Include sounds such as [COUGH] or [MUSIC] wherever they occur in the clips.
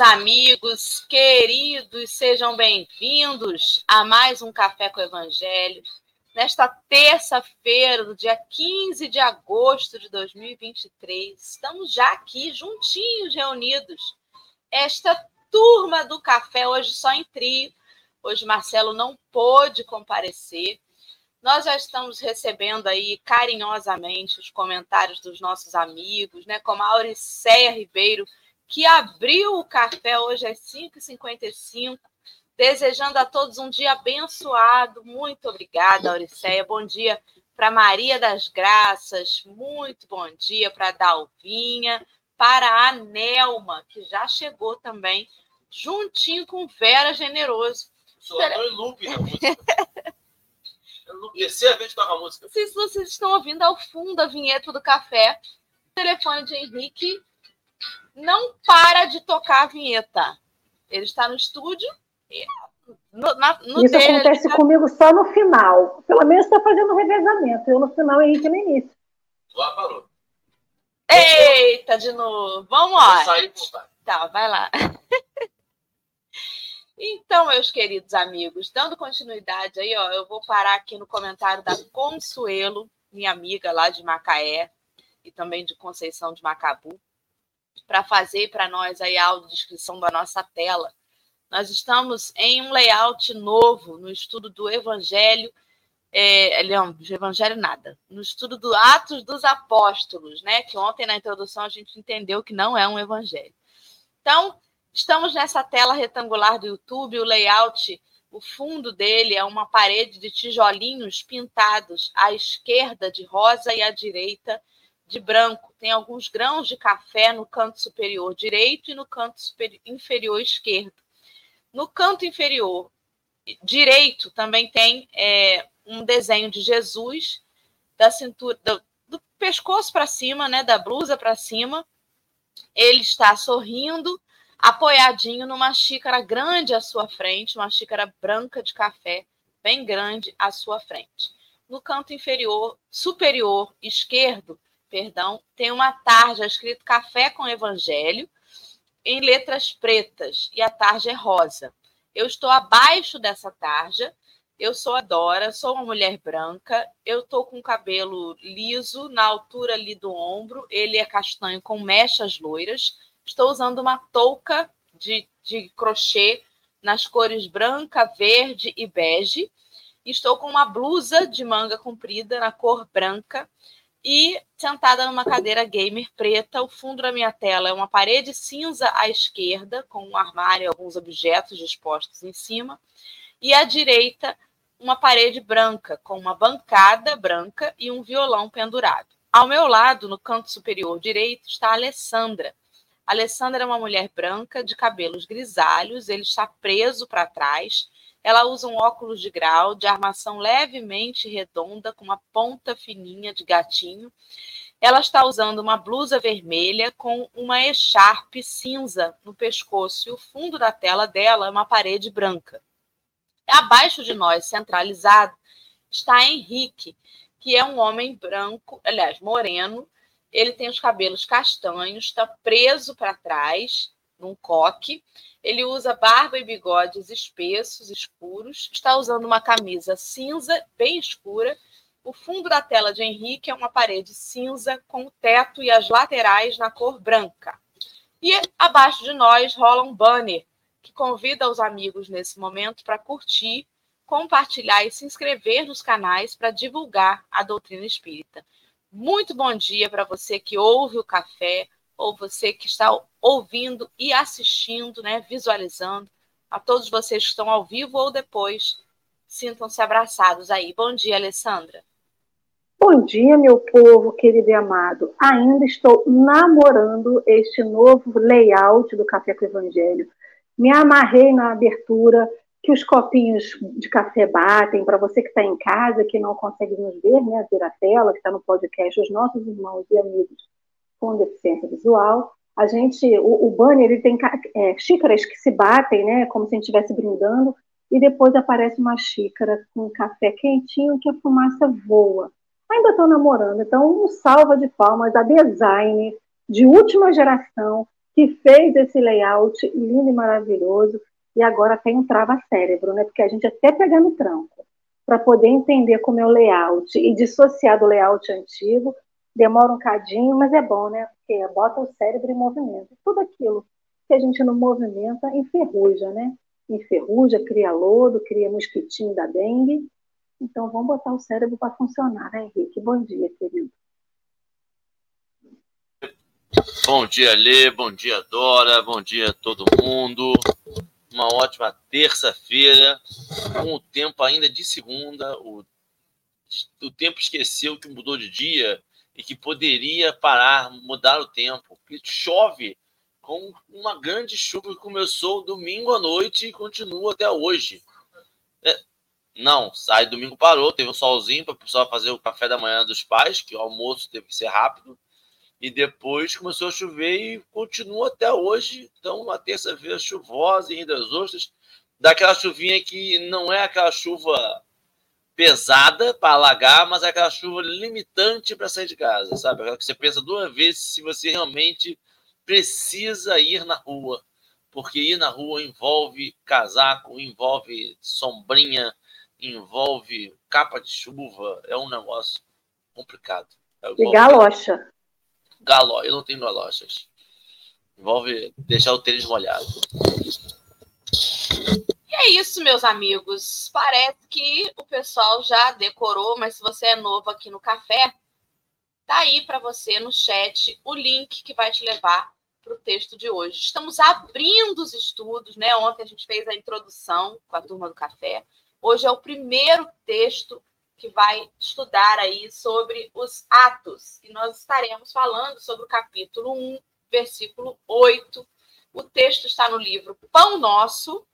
amigos queridos, sejam bem-vindos a mais um Café com o Evangelho. Nesta terça-feira, do dia 15 de agosto de 2023, estamos já aqui juntinhos, reunidos. Esta turma do café, hoje só em trio. Hoje Marcelo não pôde comparecer. Nós já estamos recebendo aí carinhosamente os comentários dos nossos amigos, né? Como a Auricéia Ribeiro, que abriu o café hoje às 5h55, desejando a todos um dia abençoado. Muito obrigada, Auricéia. Bom dia para Maria das Graças, muito bom dia para Dalvinha, para a Nelma, que já chegou também, juntinho com Vera Generoso. Sou em loop na música. Terceira vez que toca a música. Se vocês estão ouvindo ao fundo a vinheta do café, o telefone de Henrique não para de tocar a vinheta. Ele está no estúdio. No, na, no Isso dele, acontece tá... comigo só no final. Pelo menos está fazendo revezamento. Eu no final, Henrique no início. Lá parou. Eita, de novo. Vamos lá. Sair, tá, vai lá. [LAUGHS] Então, meus queridos amigos, dando continuidade aí, ó, eu vou parar aqui no comentário da Consuelo, minha amiga lá de Macaé e também de Conceição de Macabu para fazer para nós aí a audiodescrição da nossa tela. Nós estamos em um layout novo no estudo do Evangelho, é, não, do Evangelho nada, no estudo do Atos dos Apóstolos, né? Que ontem na introdução a gente entendeu que não é um Evangelho. Então, estamos nessa tela retangular do YouTube, o layout, o fundo dele é uma parede de tijolinhos pintados à esquerda de rosa e à direita de branco. Tem alguns grãos de café no canto superior direito e no canto inferior esquerdo. No canto inferior direito também tem é, um desenho de Jesus da cintura, do, do pescoço para cima, né, da blusa para cima. Ele está sorrindo, apoiadinho numa xícara grande à sua frente, uma xícara branca de café, bem grande à sua frente. No canto inferior superior esquerdo perdão, tem uma tarja escrito Café com Evangelho em letras pretas e a tarja é rosa. Eu estou abaixo dessa tarja. Eu sou a Dora, sou uma mulher branca. Eu estou com cabelo liso na altura ali do ombro. Ele é castanho com mechas loiras. Estou usando uma touca de, de crochê nas cores branca, verde e bege. Estou com uma blusa de manga comprida na cor branca e sentada numa cadeira gamer preta. O fundo da minha tela é uma parede cinza à esquerda, com um armário e alguns objetos dispostos em cima, e à direita, uma parede branca, com uma bancada branca e um violão pendurado. Ao meu lado, no canto superior direito, está a Alessandra. A Alessandra é uma mulher branca, de cabelos grisalhos, ele está preso para trás ela usa um óculos de grau de armação levemente redonda com uma ponta fininha de gatinho. Ela está usando uma blusa vermelha com uma echarpe cinza no pescoço e o fundo da tela dela é uma parede branca. Abaixo de nós, centralizado, está Henrique, que é um homem branco, aliás, moreno. Ele tem os cabelos castanhos, está preso para trás, num coque. Ele usa barba e bigodes espessos, escuros. Está usando uma camisa cinza, bem escura. O fundo da tela de Henrique é uma parede cinza com o teto e as laterais na cor branca. E abaixo de nós rola um banner que convida os amigos nesse momento para curtir, compartilhar e se inscrever nos canais para divulgar a doutrina espírita. Muito bom dia para você que ouve o café, ou você que está ouvindo e assistindo, né, visualizando, a todos vocês que estão ao vivo ou depois, sintam-se abraçados aí. Bom dia, Alessandra. Bom dia, meu povo querido e amado. Ainda estou namorando este novo layout do Café com o Evangelho. Me amarrei na abertura que os copinhos de café batem. Para você que está em casa, que não consegue nos ver, né, ver a tela, que está no podcast, os nossos irmãos e amigos com deficiência visual. A gente, o, o banner, ele tem é, xícaras que se batem, né, como se a gente estivesse brindando, e depois aparece uma xícara com café quentinho que a fumaça voa. Ainda estou namorando, então um salva de palmas a design de última geração que fez esse layout lindo e maravilhoso e agora tem um trava-cérebro, né? Porque a gente até pega no tranco para poder entender como é o layout e dissociar do layout antigo demora um cadinho, mas é bom, né? Porque bota o cérebro em movimento. Tudo aquilo que a gente não movimenta enferruja, né? Enferruja, cria lodo, cria mosquitinho da dengue. Então vamos botar o cérebro para funcionar, né, Henrique? Bom dia, querido. Bom dia, Lê. Bom dia, Dora. Bom dia a todo mundo. Uma ótima terça-feira, com o tempo ainda de segunda. O, o tempo esqueceu que mudou de dia e que poderia parar, mudar o tempo. Porque chove com uma grande chuva que começou domingo à noite e continua até hoje. É, não, sai domingo parou, teve um solzinho para o pessoal fazer o café da manhã dos pais, que o almoço teve que ser rápido e depois começou a chover e continua até hoje. Então, uma terça-feira chuvosa em das Ostras, daquela chuvinha que não é aquela chuva pesada para alagar, mas é aquela chuva limitante para sair de casa, sabe? Aquela que você pensa duas vezes se você realmente precisa ir na rua, porque ir na rua envolve casaco, envolve sombrinha, envolve capa de chuva, é um negócio complicado. É e galocha galó. Eu não tenho galochas. Envolve deixar o tênis molhado. E é isso, meus amigos. Parece que o pessoal já decorou, mas se você é novo aqui no café, tá aí para você no chat o link que vai te levar para o texto de hoje. Estamos abrindo os estudos, né? Ontem a gente fez a introdução com a turma do café. Hoje é o primeiro texto que vai estudar aí sobre os atos. E nós estaremos falando sobre o capítulo 1, versículo 8. O texto está no livro Pão Nosso,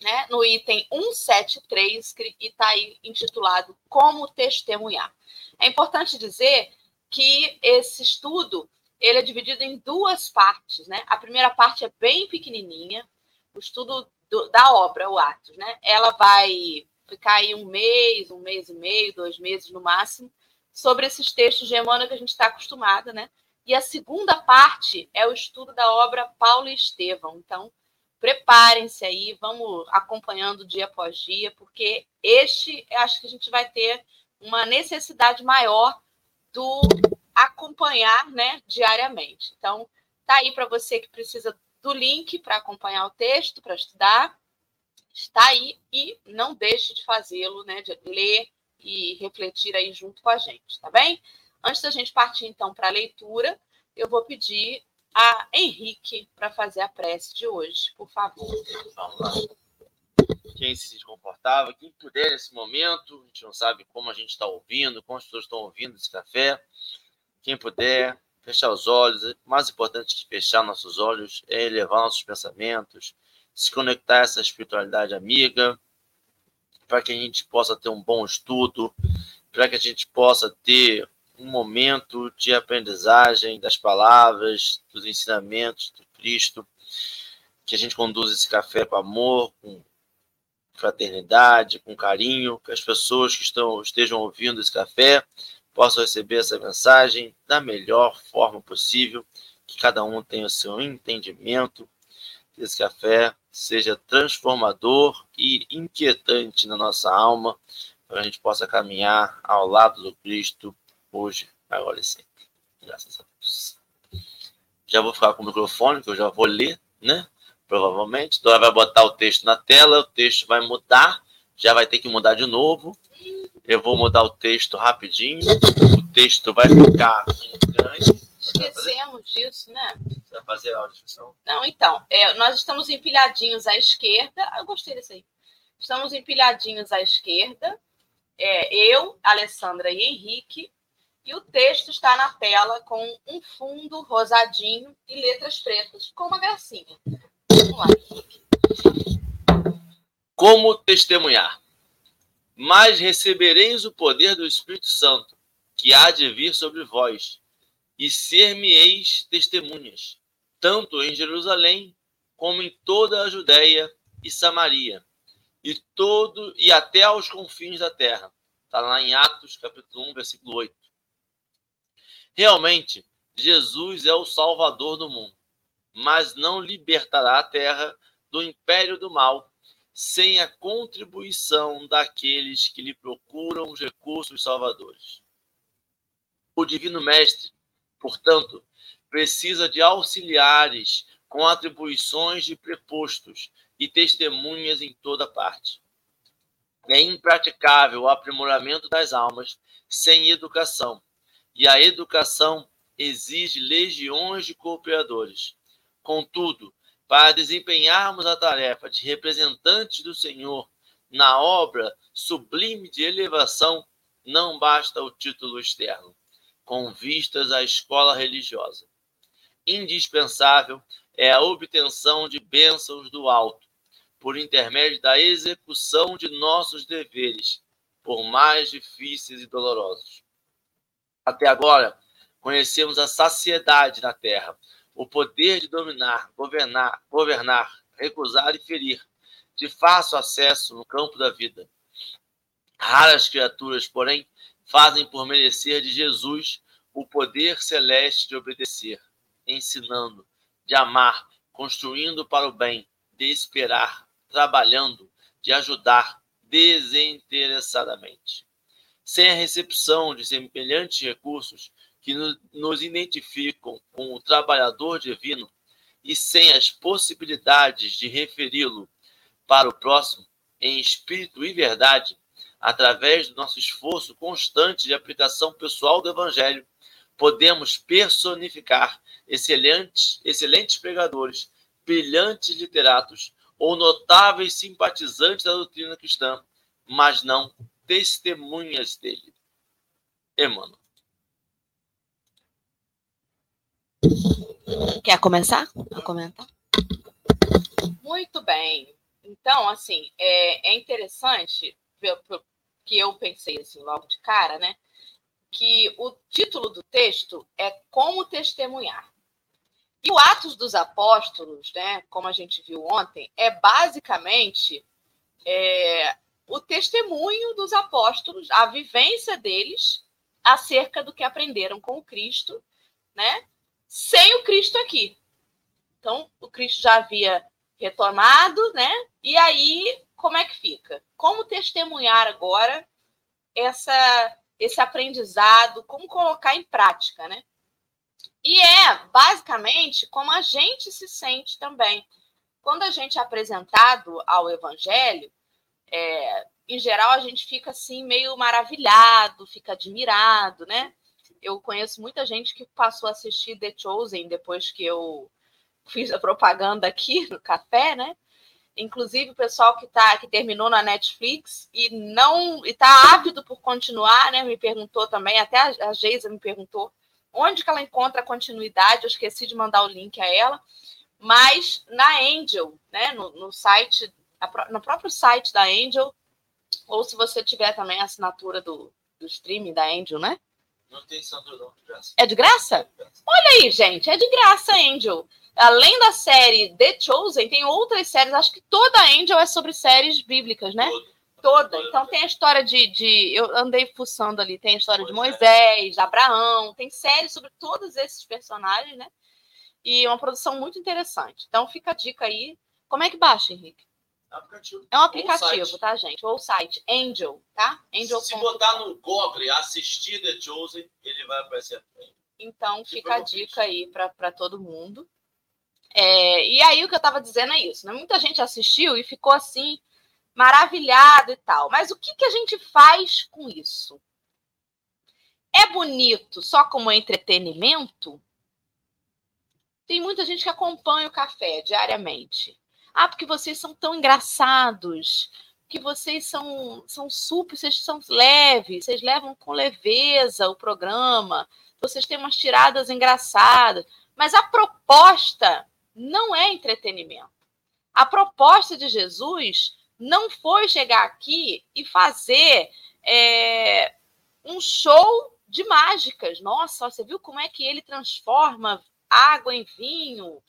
né, no item 173, e está aí intitulado Como Testemunhar. É importante dizer que esse estudo ele é dividido em duas partes. Né? A primeira parte é bem pequenininha, o estudo do, da obra, o Atos. Né? Ela vai ficar aí um mês, um mês e meio, dois meses no máximo, sobre esses textos de Emmanuel que a gente está acostumado, né? E a segunda parte é o estudo da obra Paulo e Estevão. Então, preparem-se aí, vamos acompanhando dia após dia, porque este, acho que a gente vai ter uma necessidade maior do acompanhar, né, diariamente. Então, tá aí para você que precisa do link para acompanhar o texto, para estudar está aí e não deixe de fazê-lo, né, de ler e refletir aí junto com a gente, tá bem? Antes da gente partir então para a leitura, eu vou pedir a Henrique para fazer a prece de hoje, por favor. Vamos lá. Quem se desconfortável, quem puder nesse momento, a gente não sabe como a gente está ouvindo, como as pessoas estão ouvindo esse café. Quem puder, fechar os olhos. O mais importante que fechar nossos olhos é elevar nossos pensamentos, se conectar a essa espiritualidade amiga, para que a gente possa ter um bom estudo, para que a gente possa ter um momento de aprendizagem das palavras, dos ensinamentos do Cristo, que a gente conduza esse café com amor, com fraternidade, com carinho, que as pessoas que estão, estejam ouvindo esse café possam receber essa mensagem da melhor forma possível, que cada um tenha o seu entendimento, que esse café seja transformador e inquietante na nossa alma, para a gente possa caminhar ao lado do Cristo hoje, agora e sempre. Graças a Deus. Já vou ficar com o microfone, que eu já vou ler, né? Provavelmente. Dora vai botar o texto na tela, o texto vai mudar, já vai ter que mudar de novo. Eu vou mudar o texto rapidinho. O texto vai ficar em grande Esquecemos disso, né? Você vai fazer a discussão? Não, então, é, nós estamos empilhadinhos à esquerda. Eu gostei desse aí. Estamos empilhadinhos à esquerda. É, eu, Alessandra e Henrique. E o texto está na tela com um fundo rosadinho e letras pretas, com uma gracinha. Vamos lá. Como testemunhar? Mas recebereis o poder do Espírito Santo, que há de vir sobre vós e ser-me-eis testemunhas, tanto em Jerusalém como em toda a Judéia e Samaria, e todo e até aos confins da terra. Está lá em Atos, capítulo 1, versículo 8. Realmente, Jesus é o Salvador do mundo, mas não libertará a terra do império do mal, sem a contribuição daqueles que lhe procuram os recursos salvadores. O Divino Mestre, portanto, precisa de auxiliares com atribuições de prepostos e testemunhas em toda parte. É impraticável o aprimoramento das almas sem educação, e a educação exige legiões de cooperadores. Contudo, para desempenharmos a tarefa de representantes do Senhor na obra sublime de elevação, não basta o título externo, com vistas à escola religiosa. Indispensável é a obtenção de bênçãos do alto, por intermédio da execução de nossos deveres, por mais difíceis e dolorosos. Até agora, conhecemos a saciedade na terra, o poder de dominar, governar, governar, recusar e ferir, de fácil acesso no campo da vida. Raras criaturas, porém, fazem por merecer de Jesus o poder celeste de obedecer, ensinando, de amar, construindo para o bem, de esperar, trabalhando, de ajudar desinteressadamente. Sem a recepção de semelhantes recursos, que nos identificam com o trabalhador divino e sem as possibilidades de referi-lo para o próximo em espírito e verdade, através do nosso esforço constante de aplicação pessoal do Evangelho, podemos personificar excelentes, excelentes pregadores, brilhantes literatos ou notáveis simpatizantes da doutrina cristã, mas não testemunhas dele. Emmanuel. Quer começar a comentar? Muito bem. Então, assim, é, é interessante que eu pensei assim logo de cara, né? Que o título do texto é Como Testemunhar. E o Atos dos Apóstolos, né, como a gente viu ontem, é basicamente é, o testemunho dos apóstolos, a vivência deles acerca do que aprenderam com o Cristo, né? sem o Cristo aqui. Então, o Cristo já havia retomado, né? E aí, como é que fica? Como testemunhar agora essa, esse aprendizado, como colocar em prática, né? E é basicamente como a gente se sente também. Quando a gente é apresentado ao Evangelho, é, em geral a gente fica assim meio maravilhado, fica admirado, né? eu conheço muita gente que passou a assistir The Chosen depois que eu [LAUGHS] fiz a propaganda aqui no café, né? Inclusive o pessoal que tá que terminou na Netflix e não está ávido por continuar, né? Me perguntou também, até a, a Geisa me perguntou onde que ela encontra a continuidade. Eu esqueci de mandar o link a ela, mas na Angel, né? No, no site, no próprio site da Angel, ou se você tiver também a assinatura do, do streaming da Angel, né? Não tem assinatura, não, de graça. É de graça? Olha aí, gente, é de graça, Angel. Além da série The Chosen, tem outras séries. Acho que toda Angel é sobre séries bíblicas, né? Todo. Toda. Então tem a história de, de. Eu andei fuçando ali. Tem a história de Moisés, Abraão. Tem séries sobre todos esses personagens, né? E uma produção muito interessante. Então fica a dica aí. Como é que baixa, Henrique? Aplicativo. É um aplicativo, tá, gente? Ou o site Angel, tá? Angel. Se botar no Google assistir The Chosen, ele vai aparecer. Então fica a dica aí para todo mundo. É, e aí o que eu estava dizendo é isso, né? Muita gente assistiu e ficou assim maravilhado e tal. Mas o que, que a gente faz com isso? É bonito só como entretenimento? Tem muita gente que acompanha o café diariamente. Ah, porque vocês são tão engraçados, que vocês são, são super, vocês são leves, vocês levam com leveza o programa, vocês têm umas tiradas engraçadas. Mas a proposta não é entretenimento. A proposta de Jesus não foi chegar aqui e fazer é, um show de mágicas. Nossa, você viu como é que ele transforma água em vinho?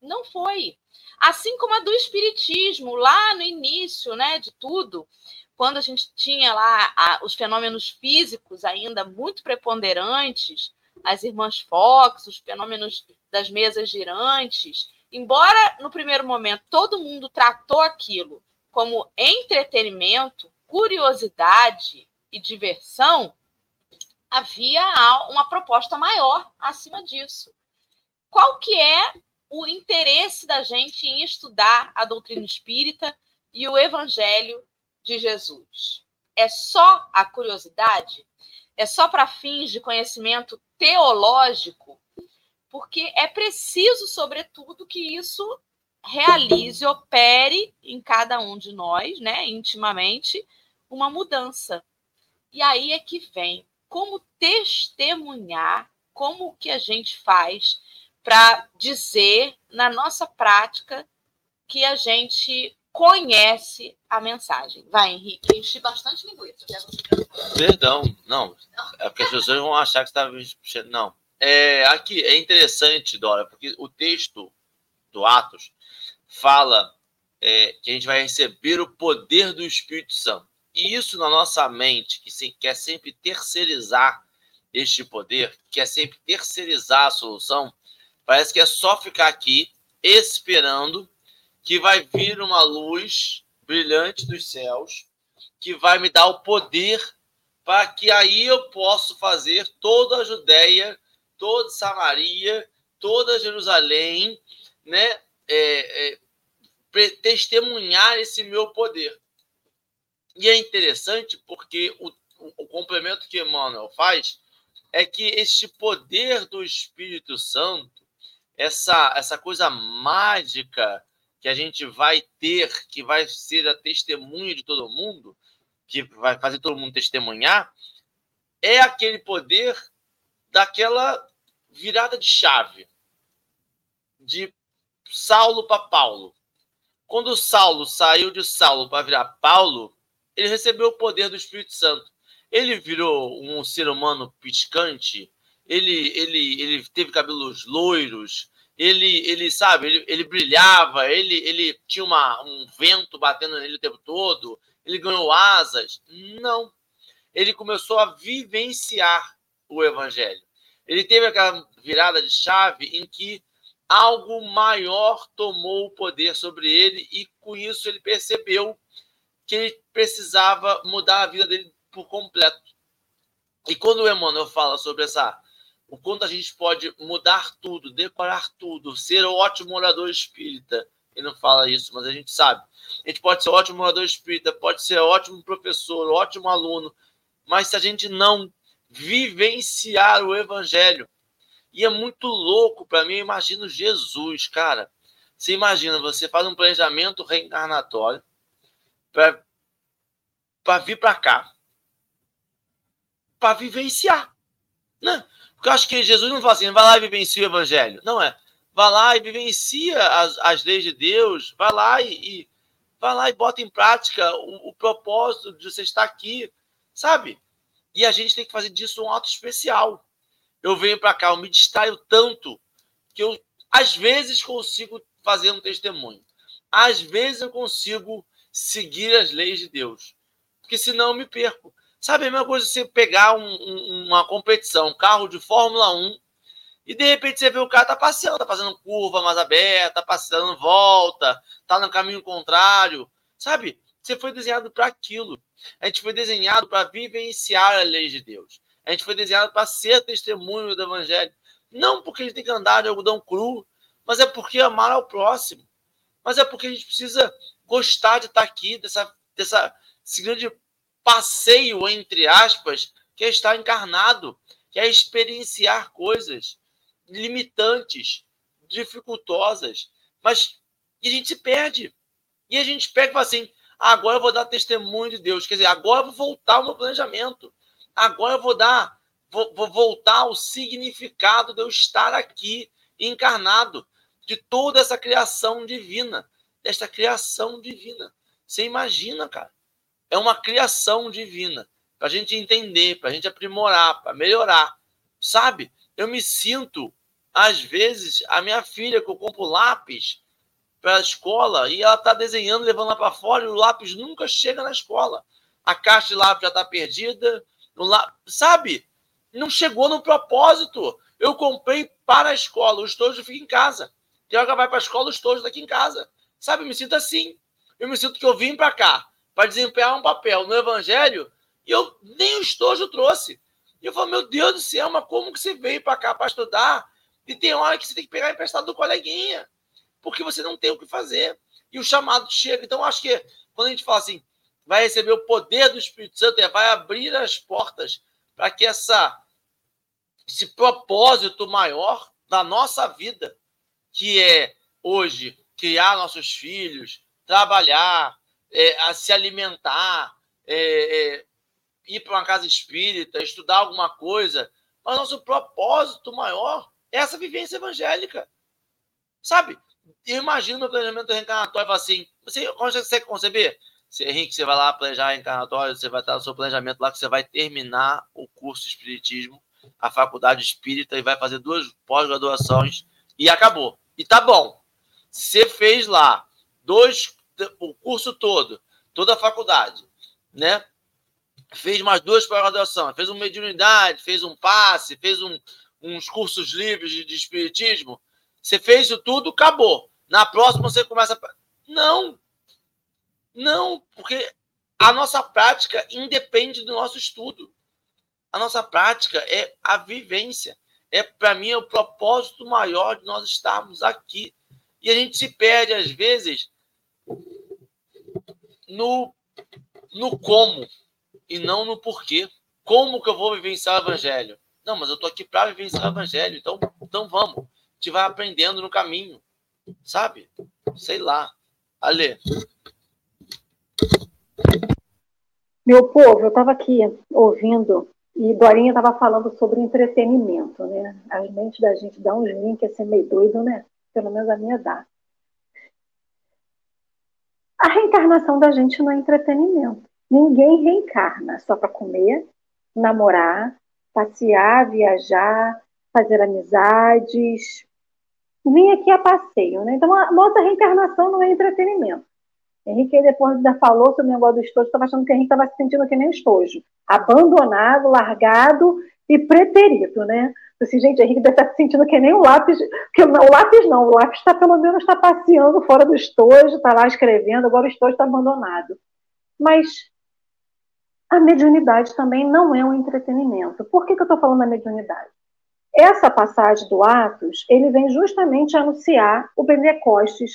Não foi assim como a do espiritismo, lá no início, né, de tudo, quando a gente tinha lá a, os fenômenos físicos ainda muito preponderantes, as irmãs Fox, os fenômenos das mesas girantes, embora no primeiro momento todo mundo tratou aquilo como entretenimento, curiosidade e diversão, havia uma proposta maior acima disso. Qual que é o interesse da gente em estudar a doutrina espírita e o evangelho de Jesus? É só a curiosidade? É só para fins de conhecimento teológico? Porque é preciso, sobretudo, que isso realize, opere em cada um de nós, né, intimamente, uma mudança. E aí é que vem como testemunhar, como que a gente faz para dizer na nossa prática que a gente conhece a mensagem. Vai, Henrique, enchi bastante linguiça. Perdão, não. É porque as pessoas vão achar que você estava. Não. É, aqui é interessante, Dora, porque o texto do Atos fala é, que a gente vai receber o poder do Espírito Santo. E isso na nossa mente, que se, quer sempre terceirizar este poder, quer sempre terceirizar a solução, parece que é só ficar aqui esperando que vai vir uma luz brilhante dos céus, que vai me dar o poder para que aí eu possa fazer toda a Judéia, toda Samaria, toda Jerusalém, né? É, é, testemunhar esse meu poder. E é interessante porque o, o, complemento que Emmanuel faz é que este poder do Espírito Santo, essa, essa coisa mágica que a gente vai ter, que vai ser a testemunha de todo mundo, que vai fazer todo mundo testemunhar, é aquele poder daquela virada de chave de Saulo para Paulo. Quando Saulo saiu de Saulo para virar Paulo, ele recebeu o poder do Espírito Santo. Ele virou um ser humano piscante, ele, ele, ele teve cabelos loiros, ele, ele sabe, ele, ele brilhava, ele, ele tinha uma, um vento batendo nele o tempo todo, ele ganhou asas. Não. Ele começou a vivenciar o evangelho. Ele teve aquela virada de chave em que algo maior tomou o poder sobre ele e com isso ele percebeu que ele precisava mudar a vida dele por completo. E quando o Emmanuel fala sobre essa o quanto a gente pode mudar tudo, decorar tudo, ser um ótimo orador espírita, ele não fala isso, mas a gente sabe. A gente pode ser ótimo orador espírita, pode ser ótimo professor, ótimo aluno, mas se a gente não vivenciar o evangelho, e é muito louco para mim, eu imagino Jesus, cara. Você imagina, você faz um planejamento reencarnatório para vir para cá, para vivenciar. Né? Porque eu acho que Jesus não fala assim, vai lá e vivencia o evangelho. Não é. Vai lá e vivencia as, as leis de Deus, vai lá e, e vai lá e bota em prática o, o propósito de você estar aqui, sabe? E a gente tem que fazer disso um ato especial eu venho para cá, eu me distraio tanto que eu, às vezes, consigo fazer um testemunho. Às vezes, eu consigo seguir as leis de Deus. Porque senão eu me perco. Sabe a mesma coisa você pegar um, um, uma competição, um carro de Fórmula 1, e de repente você vê o cara tá passeando, tá fazendo curva mais aberta, tá passando volta, tá no caminho contrário. Sabe? Você foi desenhado para aquilo. A gente foi desenhado para vivenciar a lei de Deus. A gente foi desenhado para ser testemunho do Evangelho. Não porque a gente tem que andar de algodão cru, mas é porque amar ao próximo. Mas é porque a gente precisa gostar de estar aqui, dessa, dessa, desse grande passeio, entre aspas, que é estar encarnado, que é experienciar coisas limitantes, dificultosas. Mas e a gente se perde. E a gente pega e fala assim: agora eu vou dar testemunho de Deus. Quer dizer, agora eu vou voltar ao meu planejamento. Agora eu vou dar, vou, vou voltar ao significado de eu estar aqui encarnado, de toda essa criação divina, desta criação divina. Você imagina, cara? É uma criação divina para a gente entender, para a gente aprimorar, para melhorar. Sabe? Eu me sinto, às vezes, a minha filha que eu compro lápis para a escola e ela está desenhando, levando lá para fora e o lápis nunca chega na escola. A caixa de lápis já está perdida, lá, sabe? não chegou no propósito. Eu comprei para a escola, o estojo fica em casa. Tem hora que vai para a escola, o estojo está aqui em casa. Sabe, eu me sinto assim. Eu me sinto que eu vim para cá para desempenhar um papel no evangelho e eu nem o estojo trouxe. E eu falo, meu Deus do céu, mas como que você veio para cá para estudar? E tem hora que você tem que pegar emprestado do coleguinha, porque você não tem o que fazer. E o chamado chega. Então, acho que quando a gente fala assim, vai receber o poder do Espírito Santo, é, vai abrir as portas para que essa, esse propósito maior da nossa vida, que é hoje criar nossos filhos, trabalhar, é, a se alimentar, é, é, ir para uma casa espírita, estudar alguma coisa, mas nosso propósito maior é essa vivência evangélica. Sabe? Eu imagino no planejamento reencarnatório assim: você consegue conceber? Se, Henrique, você vai lá planejar reencarnatório, você vai estar no seu planejamento lá que você vai terminar o curso de Espiritismo, a faculdade espírita, e vai fazer duas pós-graduações e acabou. E tá bom. Você fez lá dois, o curso todo, toda a faculdade, né? Fez mais duas pós-graduações, fez uma mediunidade, fez um passe, fez um, uns cursos livres de, de espiritismo. Você fez isso tudo, acabou. Na próxima você começa. Não, não, porque a nossa prática independe do nosso estudo. A nossa prática é a vivência. É, para mim, é o propósito maior de nós estarmos aqui. E a gente se perde, às vezes, no, no como e não no porquê. Como que eu vou vivenciar o evangelho? Não, mas eu estou aqui para vivenciar o evangelho. Então, então vamos. A gente vai aprendendo no caminho. Sabe? Sei lá. Ale. Meu povo, eu estava aqui ouvindo e Dorinha estava falando sobre entretenimento, né? A mente da gente dá uns links assim meio doido, né? Pelo menos a minha dá. A reencarnação da gente não é entretenimento. Ninguém reencarna só para comer, namorar, passear, viajar, fazer amizades. Vim aqui a passeio, né? Então a nossa reencarnação não é entretenimento. Henrique depois ainda falou sobre o negócio do estojo, estava achando que Henrique estava se sentindo que nem estojo. Abandonado, largado e preterido, né? Assim, gente, Henrique deve estar se sentindo que nem o lápis, que o lápis não, o lápis está pelo menos está passeando fora do estojo, está lá escrevendo, agora o estojo está abandonado. Mas a mediunidade também não é um entretenimento. Por que, que eu estou falando da mediunidade? Essa passagem do Atos, ele vem justamente anunciar o Pentecostes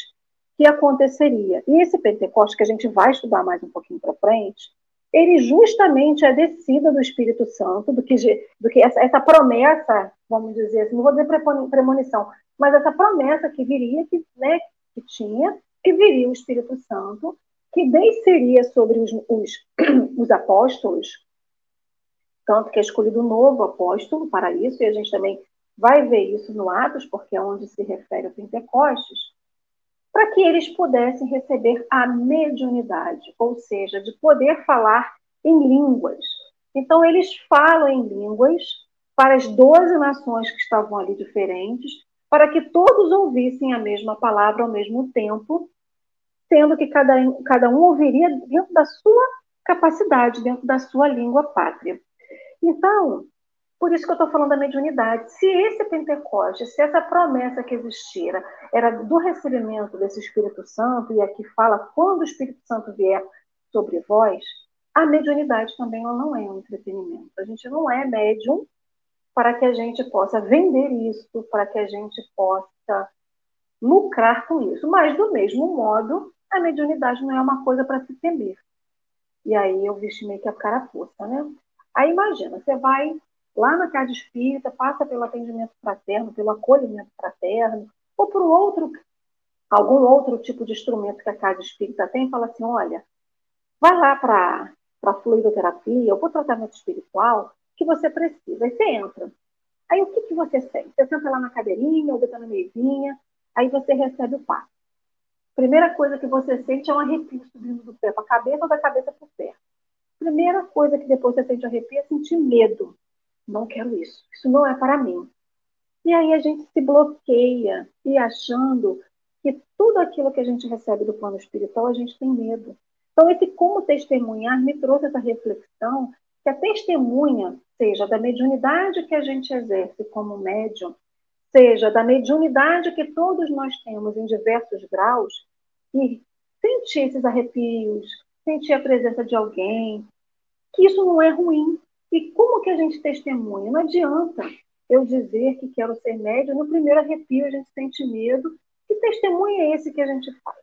que aconteceria. E esse Pentecostes, que a gente vai estudar mais um pouquinho para frente, ele justamente é descida do Espírito Santo, do que, do que essa, essa promessa, vamos dizer assim, não vou dizer premonição, mas essa promessa que viria, que, né, que tinha, que viria o Espírito Santo, que desceria sobre os, os, [CLEARS THROAT] os apóstolos, tanto que é escolhido um novo apóstolo para isso, e a gente também vai ver isso no Atos, porque é onde se refere ao Pentecostes, para que eles pudessem receber a mediunidade, ou seja, de poder falar em línguas. Então, eles falam em línguas para as 12 nações que estavam ali diferentes, para que todos ouvissem a mesma palavra ao mesmo tempo, sendo que cada, cada um ouviria dentro da sua capacidade, dentro da sua língua pátria. Então, por isso que eu estou falando da mediunidade. Se esse Pentecostes, se essa promessa que existira era do recebimento desse Espírito Santo, e aqui fala quando o Espírito Santo vier sobre vós, a mediunidade também não é um entretenimento. A gente não é médium para que a gente possa vender isso, para que a gente possa lucrar com isso. Mas, do mesmo modo, a mediunidade não é uma coisa para se temer. E aí eu vesti meio que a cara força, né? Aí imagina, você vai lá na casa espírita, passa pelo atendimento fraterno, pelo acolhimento fraterno, ou por outro, algum outro tipo de instrumento que a casa espírita tem, e fala assim, olha, vai lá para a fluidoterapia ou para o tratamento espiritual que você precisa. Aí você entra. Aí o que, que você sente? Você senta lá na cadeirinha ou deita na mesinha, aí você recebe o passo. Primeira coisa que você sente é um arrepio subindo do pé para a cabeça ou da cabeça para o pé. Primeira coisa que depois você sente arrepio é sentir medo não quero isso, isso não é para mim. E aí a gente se bloqueia e achando que tudo aquilo que a gente recebe do plano espiritual a gente tem medo. Então, esse como testemunhar me trouxe essa reflexão que a testemunha, seja da mediunidade que a gente exerce como médium, seja da mediunidade que todos nós temos em diversos graus, e sentir esses arrepios, sentir a presença de alguém, que isso não é ruim. E como que a gente testemunha? Não adianta eu dizer que quero ser médium, no primeiro arrepio a gente sente medo. Que testemunho é esse que a gente faz?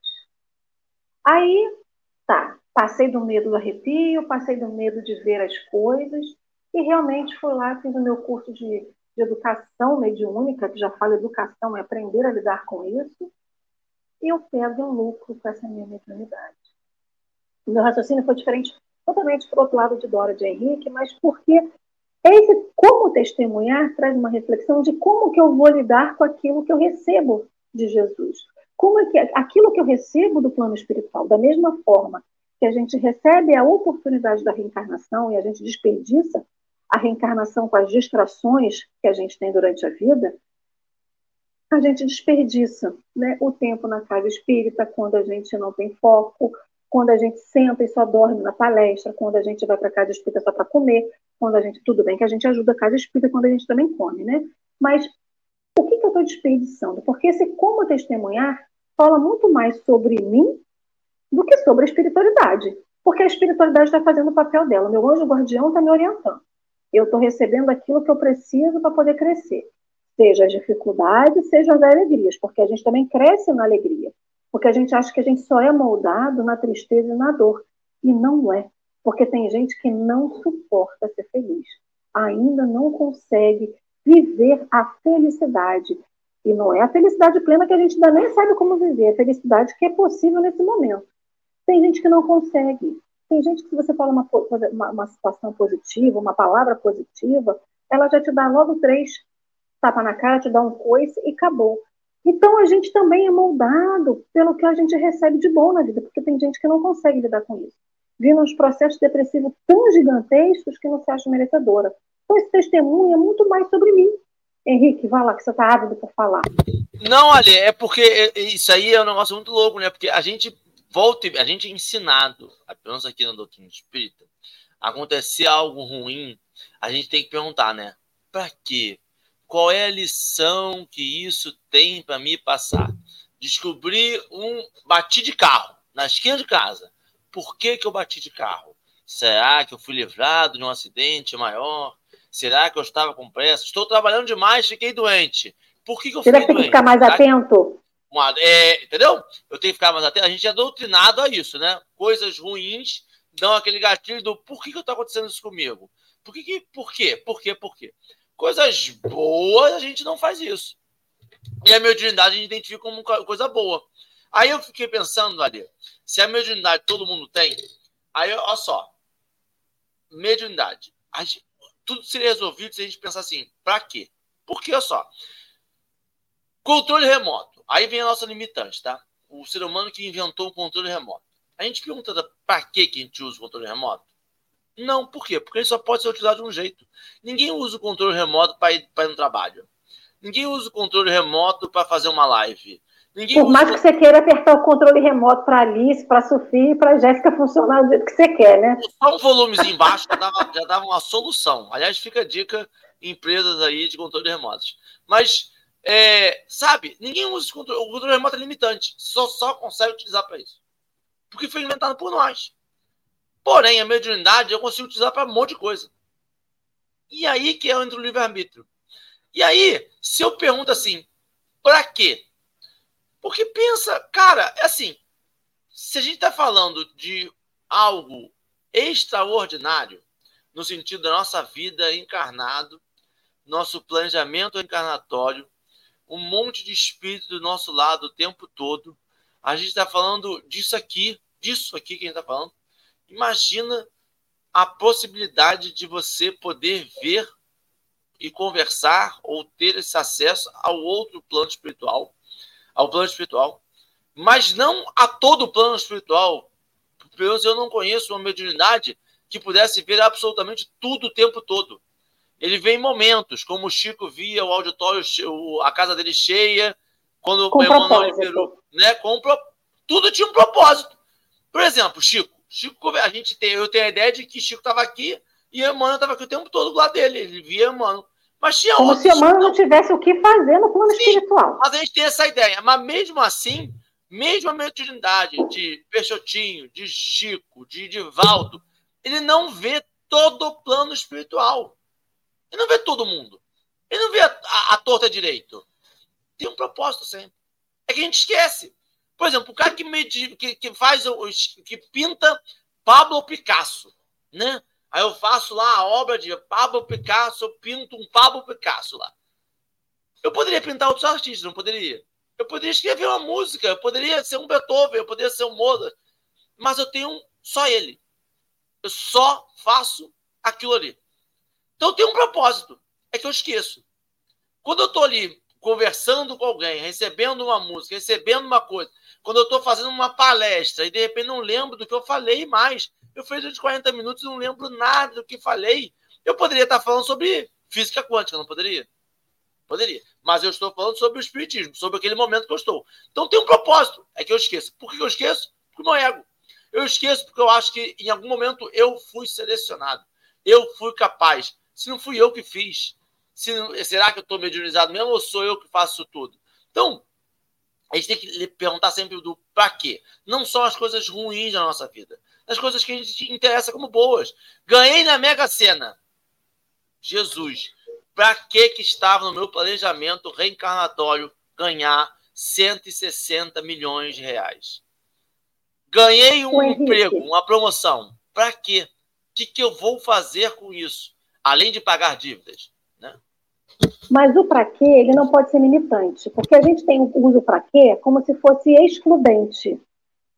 Aí, tá, passei do medo do arrepio, passei do medo de ver as coisas, e realmente fui lá, fiz o meu curso de, de educação mediúnica, que já fala educação, é aprender a lidar com isso, e eu pego um lucro com essa minha mediunidade. O meu raciocínio foi diferente, totalmente para o outro lado de Dora de Henrique, mas porque esse como testemunhar traz uma reflexão de como que eu vou lidar com aquilo que eu recebo de Jesus. Como é que aquilo que eu recebo do plano espiritual, da mesma forma que a gente recebe a oportunidade da reencarnação e a gente desperdiça a reencarnação com as distrações que a gente tem durante a vida, a gente desperdiça né, o tempo na casa espírita quando a gente não tem foco, quando a gente senta e só dorme na palestra, quando a gente vai para casa espírita só para comer, quando a gente. Tudo bem que a gente ajuda a casa espírita quando a gente também come, né? Mas o que, que eu estou desperdiçando? Porque esse como testemunhar fala muito mais sobre mim do que sobre a espiritualidade. Porque a espiritualidade está fazendo o papel dela. Meu anjo guardião está me orientando. Eu estou recebendo aquilo que eu preciso para poder crescer. Seja as dificuldades, seja as alegrias, porque a gente também cresce na alegria. Porque a gente acha que a gente só é moldado na tristeza e na dor. E não é. Porque tem gente que não suporta ser feliz. Ainda não consegue viver a felicidade. E não é a felicidade plena que a gente ainda nem sabe como viver, é a felicidade que é possível nesse momento. Tem gente que não consegue. Tem gente que, se você fala uma, uma, uma situação positiva, uma palavra positiva, ela já te dá logo três tapa na cara, te dá um coice e acabou. Então a gente também é moldado pelo que a gente recebe de bom na vida, porque tem gente que não consegue lidar com isso. Vindo uns processos depressivos tão gigantescos que não se acha merecedora. Então esse testemunho é muito mais sobre mim. Henrique, vai lá, que você está ávido por falar. Não, Ali, é porque isso aí é um negócio muito louco, né? Porque a gente volta, a gente é ensinado, pelo aqui na doutrina espírita, acontecer algo ruim, a gente tem que perguntar, né? Para quê? Qual é a lição que isso tem para me passar? Descobri um. Bati de carro na esquina de casa. Por que, que eu bati de carro? Será que eu fui livrado de um acidente maior? Será que eu estava com pressa? Estou trabalhando demais, fiquei doente. Por que, que eu Você fiquei doente? Você tem que ficar mais Será atento. Que... É, entendeu? Eu tenho que ficar mais atento. A gente é doutrinado a isso, né? Coisas ruins dão aquele gatilho do por que, que está acontecendo isso comigo? Por que, que por quê? Por quê? Por quê? Coisas boas, a gente não faz isso. E a mediunidade a gente identifica como coisa boa. Aí eu fiquei pensando ali, se a mediunidade todo mundo tem, aí olha só, mediunidade, gente, tudo seria resolvido se a gente pensar assim, para quê? Porque, olha só, controle remoto, aí vem a nossa limitante, tá? O ser humano que inventou o controle remoto. A gente pergunta para que a gente usa o controle remoto? Não, por quê? Porque ele só pode ser utilizado de um jeito. Ninguém usa o controle remoto para ir, ir no trabalho. Ninguém usa o controle remoto para fazer uma live. Ninguém Por mais que você queira apertar o controle remoto para Alice, para Sofia e para Jéssica funcionar do jeito que você quer, né? Só um volumezinho embaixo já dava, já dava uma solução. Aliás, fica a dica empresas aí de controle remoto. Mas, é, sabe, ninguém usa o controle, o controle remoto é limitante. Só, só consegue utilizar para isso. Porque foi inventado por nós. Porém, a mediunidade eu consigo utilizar para um monte de coisa. E aí que é entre o livre-arbítrio. E aí, se eu pergunto assim, para quê? Porque pensa, cara, é assim, se a gente está falando de algo extraordinário, no sentido da nossa vida encarnado, nosso planejamento encarnatório, um monte de espírito do nosso lado o tempo todo, a gente está falando disso aqui, disso aqui que a gente está falando, Imagina a possibilidade de você poder ver e conversar ou ter esse acesso ao outro plano espiritual, ao plano espiritual, mas não a todo o plano espiritual. Pelo menos eu não conheço uma mediunidade que pudesse ver absolutamente tudo o tempo todo. Ele vê em momentos, como o Chico via o auditório, a casa dele cheia, quando com o Emmanuel liberou, né? Com, tudo tinha um propósito. Por exemplo, Chico, Chico, a gente tem, eu tenho a ideia de que Chico estava aqui E Emmanuel estava aqui o tempo todo do lado dele, ele via Emmanuel. Mas tinha Como se Emmanuel não tivesse o que fazer no plano Sim, espiritual. Mas a gente tem essa ideia. Mas mesmo assim, mesmo a mediunidade de Peixotinho, de Chico, de Divaldo, ele não vê todo o plano espiritual. Ele não vê todo mundo. Ele não vê a, a, a torta direito. Tem um propósito sempre. É que a gente esquece. Por exemplo, o cara que, medi, que, que faz que pinta Pablo Picasso, né? Aí eu faço lá a obra de Pablo Picasso, eu pinto um Pablo Picasso lá. Eu poderia pintar outros artistas, não poderia? Eu poderia escrever uma música, eu poderia ser um Beethoven, eu poderia ser um Mozart, mas eu tenho só ele. Eu só faço aquilo ali. Então tem um propósito, é que eu esqueço. Quando eu estou ali conversando com alguém, recebendo uma música, recebendo uma coisa, quando eu estou fazendo uma palestra e de repente não lembro do que eu falei mais, eu fiz uns 40 minutos e não lembro nada do que falei, eu poderia estar falando sobre física quântica, não poderia? Poderia. Mas eu estou falando sobre o espiritismo, sobre aquele momento que eu estou. Então tem um propósito. É que eu esqueço. Por que eu esqueço? Porque o meu ego. Eu esqueço porque eu acho que em algum momento eu fui selecionado. Eu fui capaz. Se não fui eu que fiz, se, será que eu estou mediunizado mesmo ou sou eu que faço tudo? Então, a gente tem que perguntar sempre do para quê. Não só as coisas ruins da nossa vida, as coisas que a gente interessa como boas. Ganhei na Mega Sena. Jesus, para que que estava no meu planejamento reencarnatório ganhar 160 milhões de reais? Ganhei um emprego, uma promoção. Para quê? O que, que eu vou fazer com isso? Além de pagar dívidas. Mas o para quê, ele não pode ser limitante, porque a gente tem o uso para quê como se fosse excludente,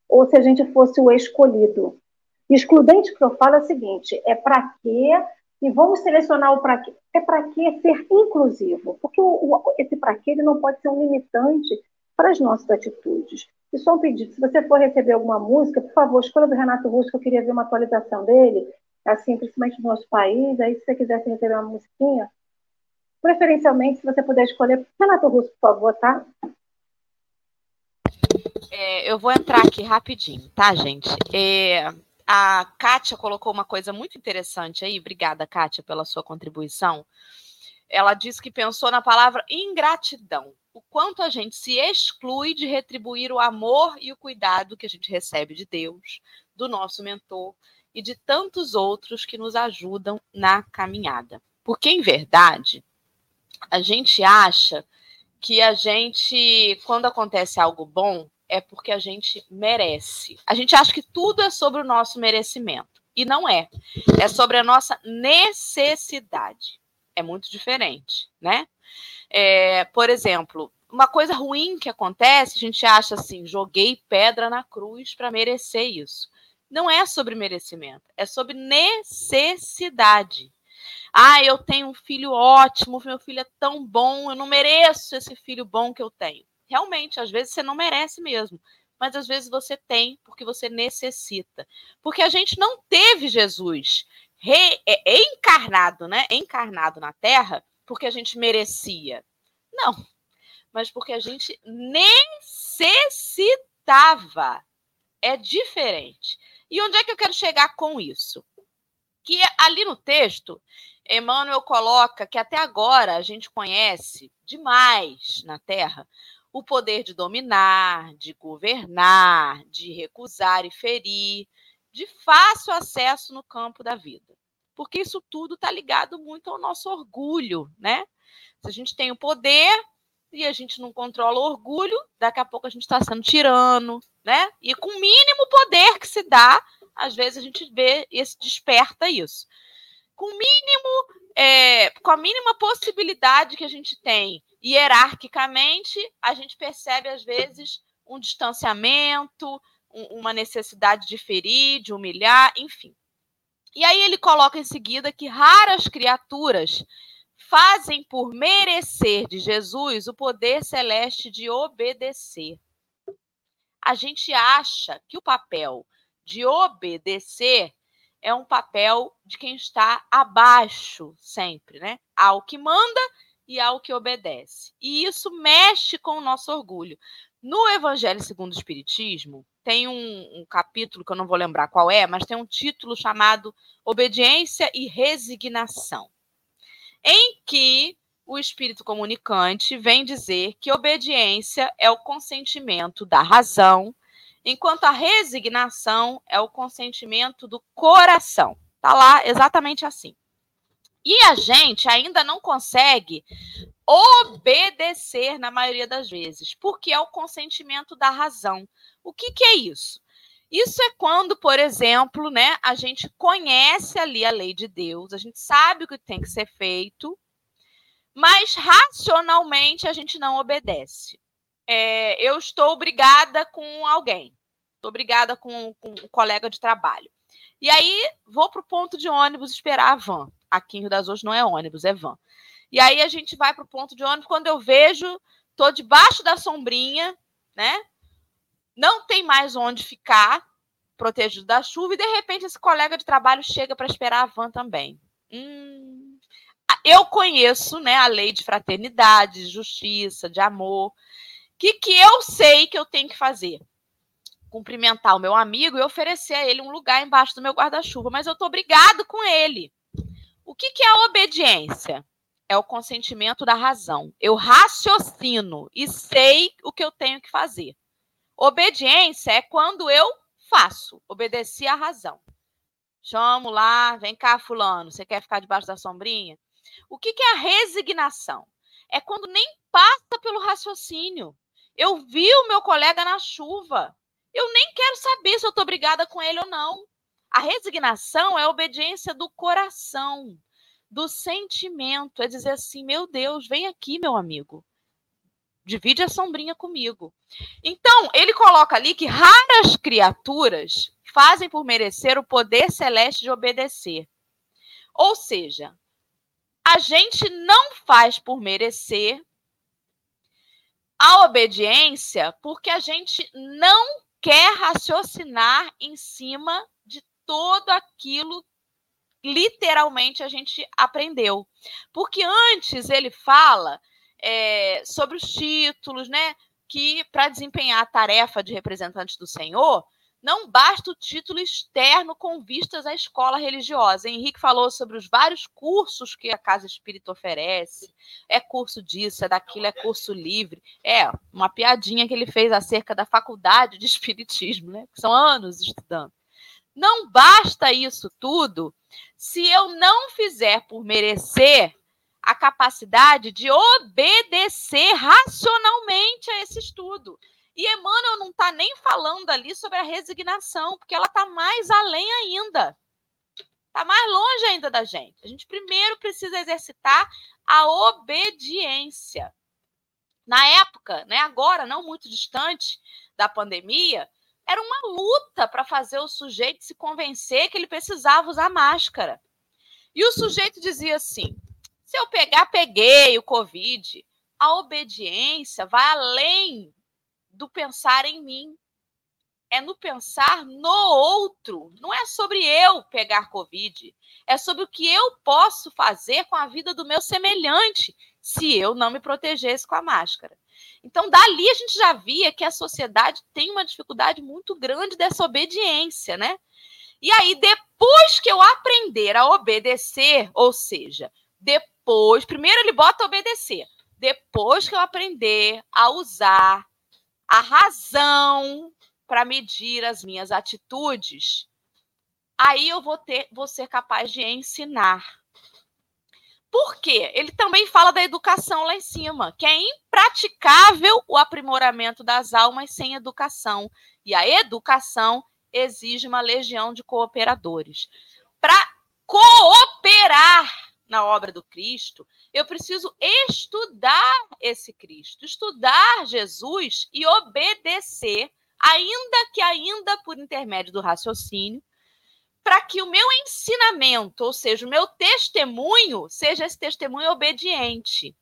ou se a gente fosse o escolhido. Excludente que eu falo é o seguinte: é para quê e vamos selecionar o para quê. É para quê ser inclusivo, porque o, o, esse para quê ele não pode ser um limitante para as nossas atitudes. E só um pedido: se você for receber alguma música, por favor, escolha do Renato Russo, que eu queria ver uma atualização dele, assim, principalmente no nosso país. Aí, se você quisesse receber uma musiquinha, preferencialmente, se você puder escolher, Renato Russo, por favor, tá? É, eu vou entrar aqui rapidinho, tá, gente? É, a Kátia colocou uma coisa muito interessante aí. Obrigada, Kátia, pela sua contribuição. Ela disse que pensou na palavra ingratidão. O quanto a gente se exclui de retribuir o amor e o cuidado que a gente recebe de Deus, do nosso mentor e de tantos outros que nos ajudam na caminhada. Porque, em verdade, a gente acha que a gente, quando acontece algo bom, é porque a gente merece. A gente acha que tudo é sobre o nosso merecimento. E não é. É sobre a nossa necessidade. É muito diferente, né? É, por exemplo, uma coisa ruim que acontece, a gente acha assim: joguei pedra na cruz para merecer isso. Não é sobre merecimento, é sobre necessidade. Ah, eu tenho um filho ótimo, meu filho é tão bom, eu não mereço esse filho bom que eu tenho realmente, às vezes você não merece mesmo, mas às vezes você tem porque você necessita. Porque a gente não teve Jesus re, é, encarnado, né? Encarnado na Terra porque a gente merecia. Não, mas porque a gente necessitava. É diferente. E onde é que eu quero chegar com isso? Que ali no texto, Emmanuel coloca que até agora a gente conhece demais na Terra o poder de dominar, de governar, de recusar e ferir, de fácil acesso no campo da vida. Porque isso tudo está ligado muito ao nosso orgulho, né? Se a gente tem o poder e a gente não controla o orgulho, daqui a pouco a gente está sendo tirano, né? E com o mínimo poder que se dá, às vezes a gente vê esse desperta isso. Com mínimo, é, com a mínima possibilidade que a gente tem hierarquicamente, a gente percebe, às vezes, um distanciamento, um, uma necessidade de ferir, de humilhar, enfim. E aí ele coloca em seguida que raras criaturas fazem por merecer de Jesus o poder celeste de obedecer. A gente acha que o papel de obedecer é um papel de quem está abaixo sempre, né? Ao que manda e ao que obedece. E isso mexe com o nosso orgulho. No Evangelho segundo o Espiritismo, tem um, um, capítulo que eu não vou lembrar qual é, mas tem um título chamado Obediência e Resignação, em que o espírito comunicante vem dizer que obediência é o consentimento da razão, enquanto a resignação é o consentimento do coração. Tá lá exatamente assim. E a gente ainda não consegue obedecer na maioria das vezes, porque é o consentimento da razão. O que, que é isso? Isso é quando, por exemplo, né, a gente conhece ali a lei de Deus, a gente sabe o que tem que ser feito, mas racionalmente a gente não obedece. É, eu estou obrigada com alguém, estou obrigada com, com um colega de trabalho. E aí vou para o ponto de ônibus esperar a van. Aqui em Rio das Ostras não é ônibus, é van. E aí a gente vai para o ponto de ônibus. Quando eu vejo, estou debaixo da sombrinha, né? Não tem mais onde ficar, protegido da chuva, e de repente esse colega de trabalho chega para esperar a van também. Hum, eu conheço né, a lei de fraternidade, de justiça, de amor. Que, que eu sei que eu tenho que fazer? Cumprimentar o meu amigo e oferecer a ele um lugar embaixo do meu guarda-chuva, mas eu estou obrigado com ele. O que, que é a obediência? é o consentimento da razão. Eu raciocino e sei o que eu tenho que fazer. Obediência é quando eu faço, obedeci à razão. Chamo lá, vem cá, fulano, você quer ficar debaixo da sombrinha? O que, que é a resignação? É quando nem passa pelo raciocínio. Eu vi o meu colega na chuva. Eu nem quero saber se eu estou brigada com ele ou não. A resignação é a obediência do coração do sentimento. É dizer assim: meu Deus, vem aqui, meu amigo. Divide a sombrinha comigo. Então, ele coloca ali que raras criaturas fazem por merecer o poder celeste de obedecer. Ou seja, a gente não faz por merecer a obediência porque a gente não quer raciocinar em cima de todo aquilo literalmente a gente aprendeu. Porque antes ele fala é, sobre os títulos, né? Que para desempenhar a tarefa de representante do Senhor, não basta o título externo com vistas à escola religiosa. Henrique falou sobre os vários cursos que a Casa Espírita oferece. É curso disso, é daquilo, é curso livre. É uma piadinha que ele fez acerca da faculdade de Espiritismo, né? São anos estudando. Não basta isso tudo se eu não fizer por merecer a capacidade de obedecer racionalmente a esse estudo. E Emmanuel não está nem falando ali sobre a resignação, porque ela está mais além ainda. Está mais longe ainda da gente. A gente primeiro precisa exercitar a obediência. Na época, né, agora, não muito distante da pandemia, era uma luta para fazer o sujeito se convencer que ele precisava usar máscara. E o sujeito dizia assim: se eu pegar, peguei o Covid. A obediência vai além do pensar em mim. É no pensar no outro. Não é sobre eu pegar Covid. É sobre o que eu posso fazer com a vida do meu semelhante se eu não me protegesse com a máscara. Então, dali a gente já via que a sociedade tem uma dificuldade muito grande dessa obediência, né? E aí, depois que eu aprender a obedecer, ou seja, depois, primeiro ele bota obedecer, depois que eu aprender a usar a razão para medir as minhas atitudes, aí eu vou ter, vou ser capaz de ensinar. Por quê? Ele também fala da educação lá em cima, que é impraticável o aprimoramento das almas sem educação. E a educação exige uma legião de cooperadores. Para cooperar na obra do Cristo, eu preciso estudar esse Cristo, estudar Jesus e obedecer, ainda que ainda por intermédio do raciocínio, para que o meu ensinamento, ou seja, o meu testemunho, seja esse testemunho obediente.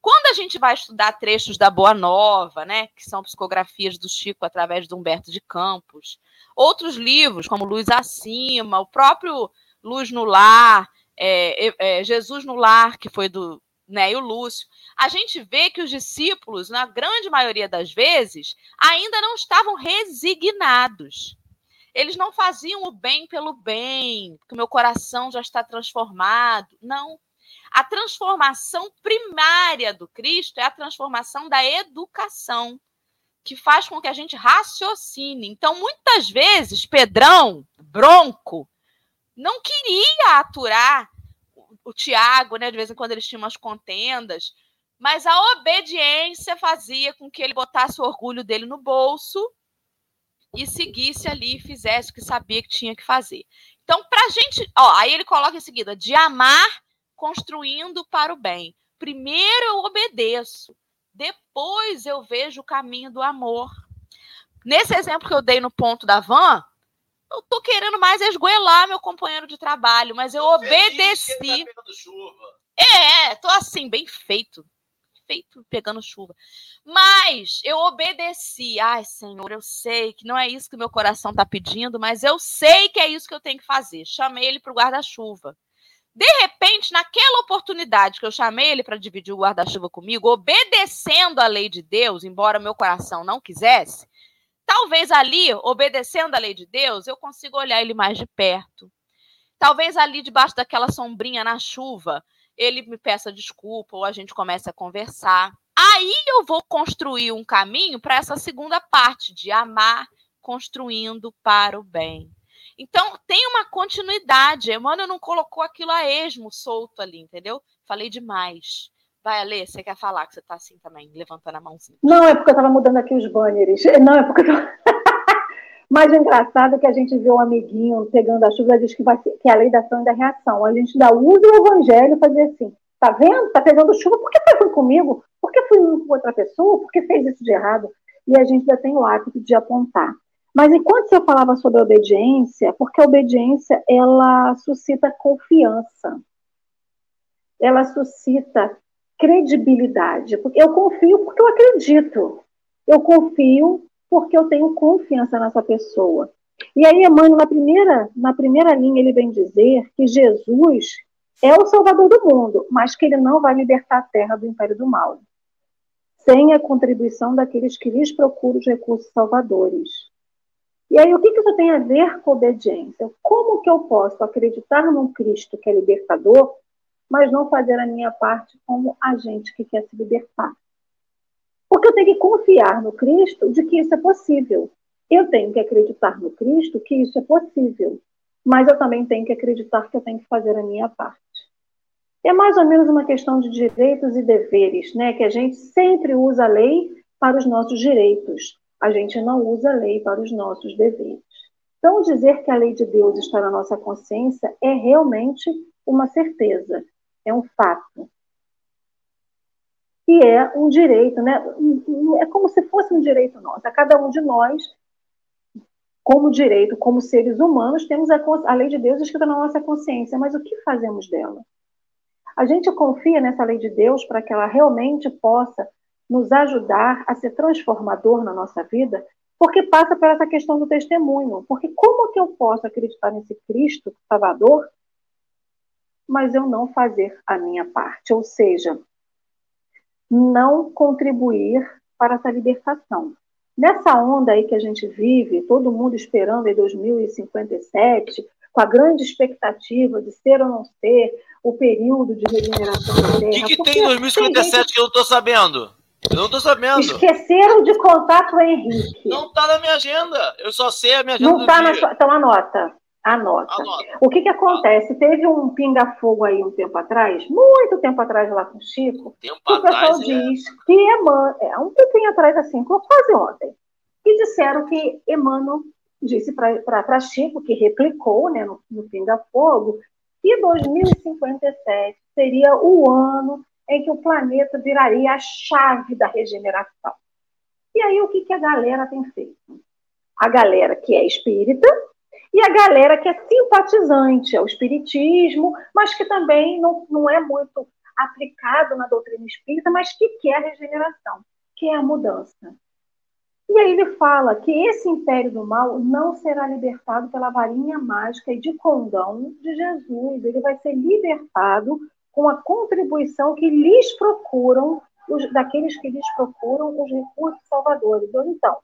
Quando a gente vai estudar trechos da Boa Nova, né, que são psicografias do Chico através de Humberto de Campos, outros livros como Luz Acima, o próprio Luz no Lar, é, é, Jesus no Lar, que foi do né, e o Lúcio, a gente vê que os discípulos, na grande maioria das vezes, ainda não estavam resignados. Eles não faziam o bem pelo bem, o meu coração já está transformado. Não. A transformação primária do Cristo é a transformação da educação, que faz com que a gente raciocine. Então, muitas vezes, Pedrão, bronco, não queria aturar o Tiago, né? De vez em quando eles tinham umas contendas, mas a obediência fazia com que ele botasse o orgulho dele no bolso e seguisse ali, fizesse o que sabia que tinha que fazer. Então, para a gente, ó, aí ele coloca em seguida, de amar construindo para o bem. Primeiro eu obedeço, depois eu vejo o caminho do amor. Nesse exemplo que eu dei no ponto da van, eu tô querendo mais esgoelar meu companheiro de trabalho, mas eu obedeci. Tá é, tô assim, bem feito. Feito pegando chuva. Mas eu obedeci. Ai, Senhor, eu sei que não é isso que meu coração tá pedindo, mas eu sei que é isso que eu tenho que fazer. Chamei ele pro guarda-chuva. De repente, naquela oportunidade que eu chamei ele para dividir o guarda-chuva comigo, obedecendo a lei de Deus, embora meu coração não quisesse, talvez ali, obedecendo a lei de Deus, eu consiga olhar ele mais de perto. Talvez ali, debaixo daquela sombrinha na chuva, ele me peça desculpa ou a gente comece a conversar. Aí eu vou construir um caminho para essa segunda parte de amar construindo para o bem. Então, tem uma continuidade. Emmanuel não colocou aquilo a esmo solto ali, entendeu? Falei demais. Vai, Alê, você quer falar que você está assim também, levantando a mãozinha? Não, é porque eu estava mudando aqui os banners. [LAUGHS] Não, é porque eu. [LAUGHS] Mas o engraçado é que a gente vê um amiguinho pegando a chuva e diz que, vai que é a lei da ação e da reação. A gente ainda usa o evangelho para dizer assim: tá vendo? Tá pegando chuva, por que foi comigo? Por que fui com outra pessoa? Por que fez isso de errado? E a gente ainda tem o hábito de apontar. Mas enquanto eu falava sobre a obediência, porque a obediência ela suscita confiança, ela suscita credibilidade. Porque eu confio porque eu acredito. Eu confio porque eu tenho confiança nessa pessoa. E aí, Emmanuel, na primeira, na primeira linha, ele vem dizer que Jesus é o Salvador do mundo, mas que ele não vai libertar a terra do império do mal, sem a contribuição daqueles que lhes procuram os recursos salvadores. E aí, o que, que isso tem a ver com obediência? Como que eu posso acreditar num Cristo que é libertador, mas não fazer a minha parte como agente que quer se libertar? Porque eu tenho que confiar no Cristo de que isso é possível. Eu tenho que acreditar no Cristo que isso é possível. Mas eu também tenho que acreditar que eu tenho que fazer a minha parte. É mais ou menos uma questão de direitos e deveres, né? Que a gente sempre usa a lei para os nossos direitos a gente não usa a lei para os nossos deveres. Então, dizer que a lei de Deus está na nossa consciência é realmente uma certeza, é um fato. E é um direito, né? É como se fosse um direito nosso. A cada um de nós, como direito, como seres humanos, temos a, a lei de Deus escrita na nossa consciência, mas o que fazemos dela? A gente confia nessa lei de Deus para que ela realmente possa nos ajudar a ser transformador na nossa vida, porque passa por essa questão do testemunho. Porque como que eu posso acreditar nesse Cristo Salvador, mas eu não fazer a minha parte? Ou seja, não contribuir para essa libertação. Nessa onda aí que a gente vive, todo mundo esperando em 2057, com a grande expectativa de ser ou não ser o período de regeneração da Terra. O que, que tem em 2057 gente... que eu não estou sabendo? Eu não tô sabendo. Esqueceram de contar com o Henrique. Não tá na minha agenda. Eu só sei a minha agenda. Não tá na sua. Então anota. Anota. anota. O que que acontece? Teve um pinga-fogo aí um tempo atrás, muito tempo atrás lá com o Chico, tempo que o pessoal atrás, é. diz é. que Emmanuel, é um tempinho atrás, assim, quase ontem, que disseram que Emmanuel disse para Chico, que replicou né, no, no pinga-fogo, que 2057 seria o ano em que o planeta viraria a chave da regeneração. E aí, o que, que a galera tem feito? A galera que é espírita e a galera que é simpatizante ao espiritismo, mas que também não, não é muito aplicado na doutrina espírita, mas que quer a regeneração, que é a mudança. E aí ele fala que esse império do mal não será libertado pela varinha mágica e de condão de Jesus. Ele vai ser libertado com a contribuição que lhes procuram, os, daqueles que lhes procuram os recursos salvadores. Então,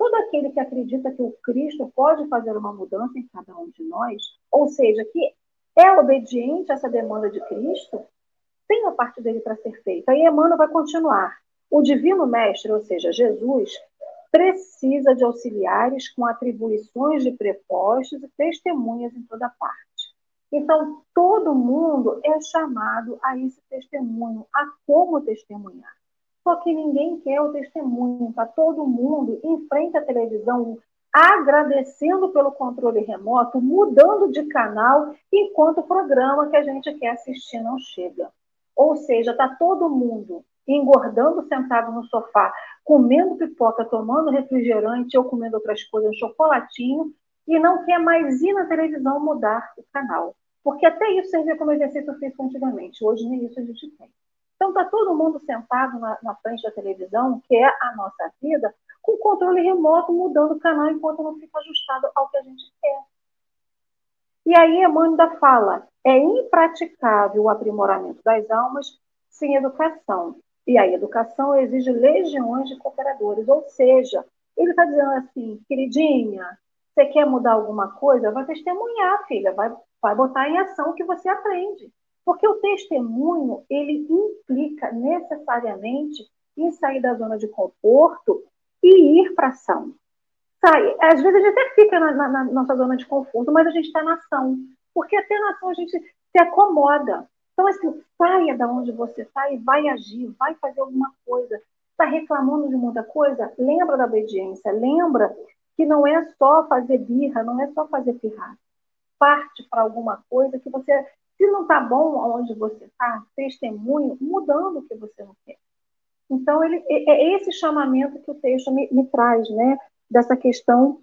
todo aquele que acredita que o Cristo pode fazer uma mudança em cada um de nós, ou seja, que é obediente a essa demanda de Cristo, tem a parte dele para ser feita. Aí Emmanuel vai continuar. O Divino Mestre, ou seja, Jesus, precisa de auxiliares com atribuições de prepostos e testemunhas em toda parte. Então, todo mundo é chamado a esse testemunho, a como testemunhar. Só que ninguém quer o testemunho, tá? Todo mundo em frente à televisão, agradecendo pelo controle remoto, mudando de canal, enquanto o programa que a gente quer assistir não chega. Ou seja, tá todo mundo engordando sentado no sofá, comendo pipoca, tomando refrigerante ou comendo outras coisas, um chocolatinho, e não quer mais ir na televisão mudar o canal. Porque até isso servia como exercício físico antigamente. Hoje nem isso a gente tem. Então está todo mundo sentado na, na, frente da televisão, que é a nossa vida, com controle remoto, mudando o canal enquanto não fica ajustado ao que a gente quer. E aí Emmanuel fala, é impraticável o aprimoramento das almas sem educação. E a educação exige legiões de cooperadores. Ou seja, ele está dizendo assim, queridinha, você quer mudar alguma coisa? Vai testemunhar, filha, vai, vai botar em ação o que você aprende. Porque o testemunho, ele implica necessariamente em sair da zona de conforto e ir para ação. Sai, às vezes a gente até fica na, na, na nossa zona de conforto, mas a gente está na ação. Porque até na ação a gente se acomoda. Então, assim, saia da onde você está e vai agir, vai fazer alguma coisa. Está reclamando de muita coisa? Lembra da obediência, lembra que não é só fazer birra, não é só fazer pirraça. Parte para alguma coisa que você, se não está bom onde você está, testemunho, mudando o que você não quer. Então, ele, é, é esse chamamento que o texto me, me traz, né? Dessa questão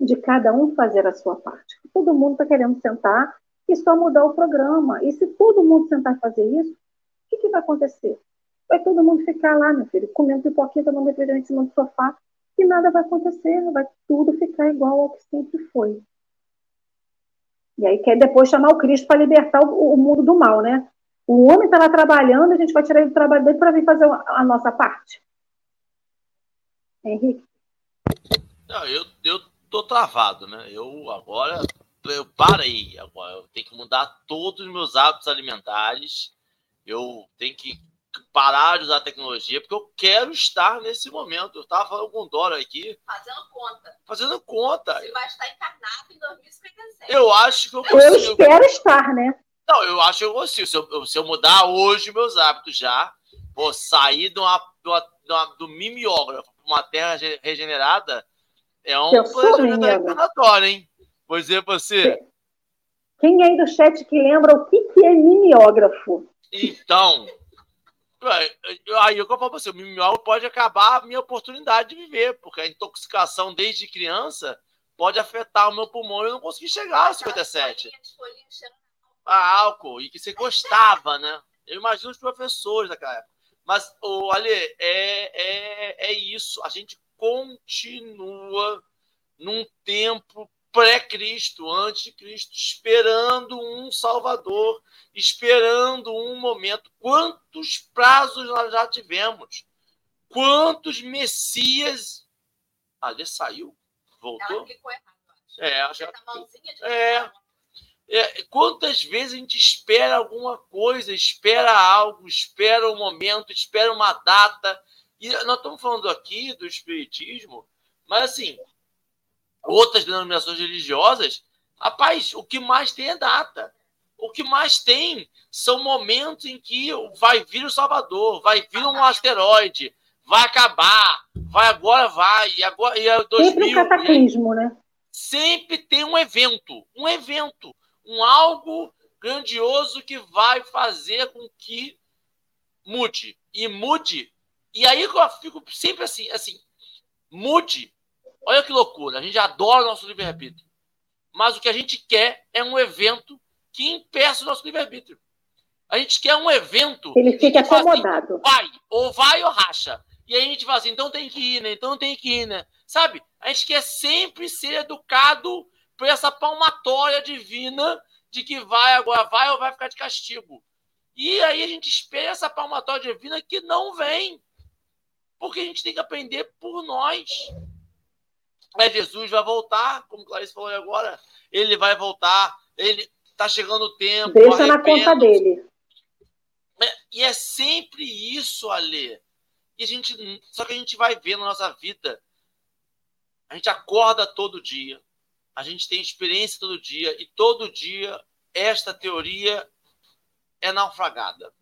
de cada um fazer a sua parte. Todo mundo está querendo sentar e só mudar o programa. E se todo mundo sentar fazer isso, o que, que vai acontecer? Vai todo mundo ficar lá, meu filho, comendo pipoquinha, tomando refrigerante em cima do sofá, e nada vai acontecer, vai tudo ficar igual ao que sempre foi. E aí quer depois chamar o Cristo para libertar o, o, mundo do mal, né? O homem está lá trabalhando, a gente vai tirar ele do trabalho dele para vir fazer a, nossa parte. Henrique? Não, eu, eu tô travado, né? Eu agora eu parei agora. Eu tenho que mudar todos os meus hábitos alimentares. Eu tenho que parar de usar tecnologia, porque eu quero estar nesse momento. Eu estava falando com o Dora aqui. Fazendo conta. Fazendo conta. Você vai estar encarnado em 2057. Eu acho que eu consigo. Eu espero estar, né? Não, eu acho que eu consigo. Se eu, se eu mudar hoje meus hábitos já, vou sair de uma, de uma, de uma do mimeógrafo para uma terra regenerada, é um planejamento hein? Vou dizer pra você. Quem aí do chat que lembra o que, que é mimeógrafo? Então, aí eu falo pra você, o mimeógrafo pode acabar a minha oportunidade de viver, porque a intoxicação desde criança pode afetar o meu pulmão e eu não consegui chegar aos 57. A álcool, e que você gostava, né? Eu imagino os professores daquela época. Mas, oh, Ale, é, é, é isso. A gente continua num tempo pré-Cristo, antes de Cristo, esperando um Salvador, esperando um momento. Quantos prazos nós já tivemos? Quantos Messias. Ali saiu? Voltou? É, acho que. É. É, quantas vezes a gente espera alguma coisa, espera algo, espera um momento, espera uma data. E nós estamos falando aqui do Espiritismo, mas assim, outras denominações religiosas, rapaz, o que mais tem é data. O que mais tem são momentos em que vai vir o Salvador, vai vir um asteroide, vai acabar, vai agora vai, e agora e é 2000, Sempre um cataclismo, né? Sempre tem um evento, um evento, um algo grandioso que vai fazer com que mude e mude. E aí eu fico sempre assim, assim, mude Olha que loucura. A gente adora o nosso livre-arbítrio. Mas o que a gente quer é um evento que impeça o nosso livre-arbítrio. A gente quer um evento. Ele fica assim, acomodado. Assim, vai, ou vai ou racha. E aí a gente fala assim, então tem que ir, né? Então tem que ir, né? Sabe? A gente quer sempre ser educado por essa palmatória divina de que vai agora, vai ou vai ficar de castigo. E aí a gente espera essa palmatória divina que não vem. Porque a gente tem que aprender por nós. Mas Jesus vai voltar, como Clarice falou agora, ele vai voltar, ele está chegando o tempo. Deixa na conta dele. É, e é sempre isso, Alê. E a gente, só que a gente vai ver na nossa vida. A gente acorda todo dia. A gente tem experiência todo dia. E todo dia esta teoria é naufragada.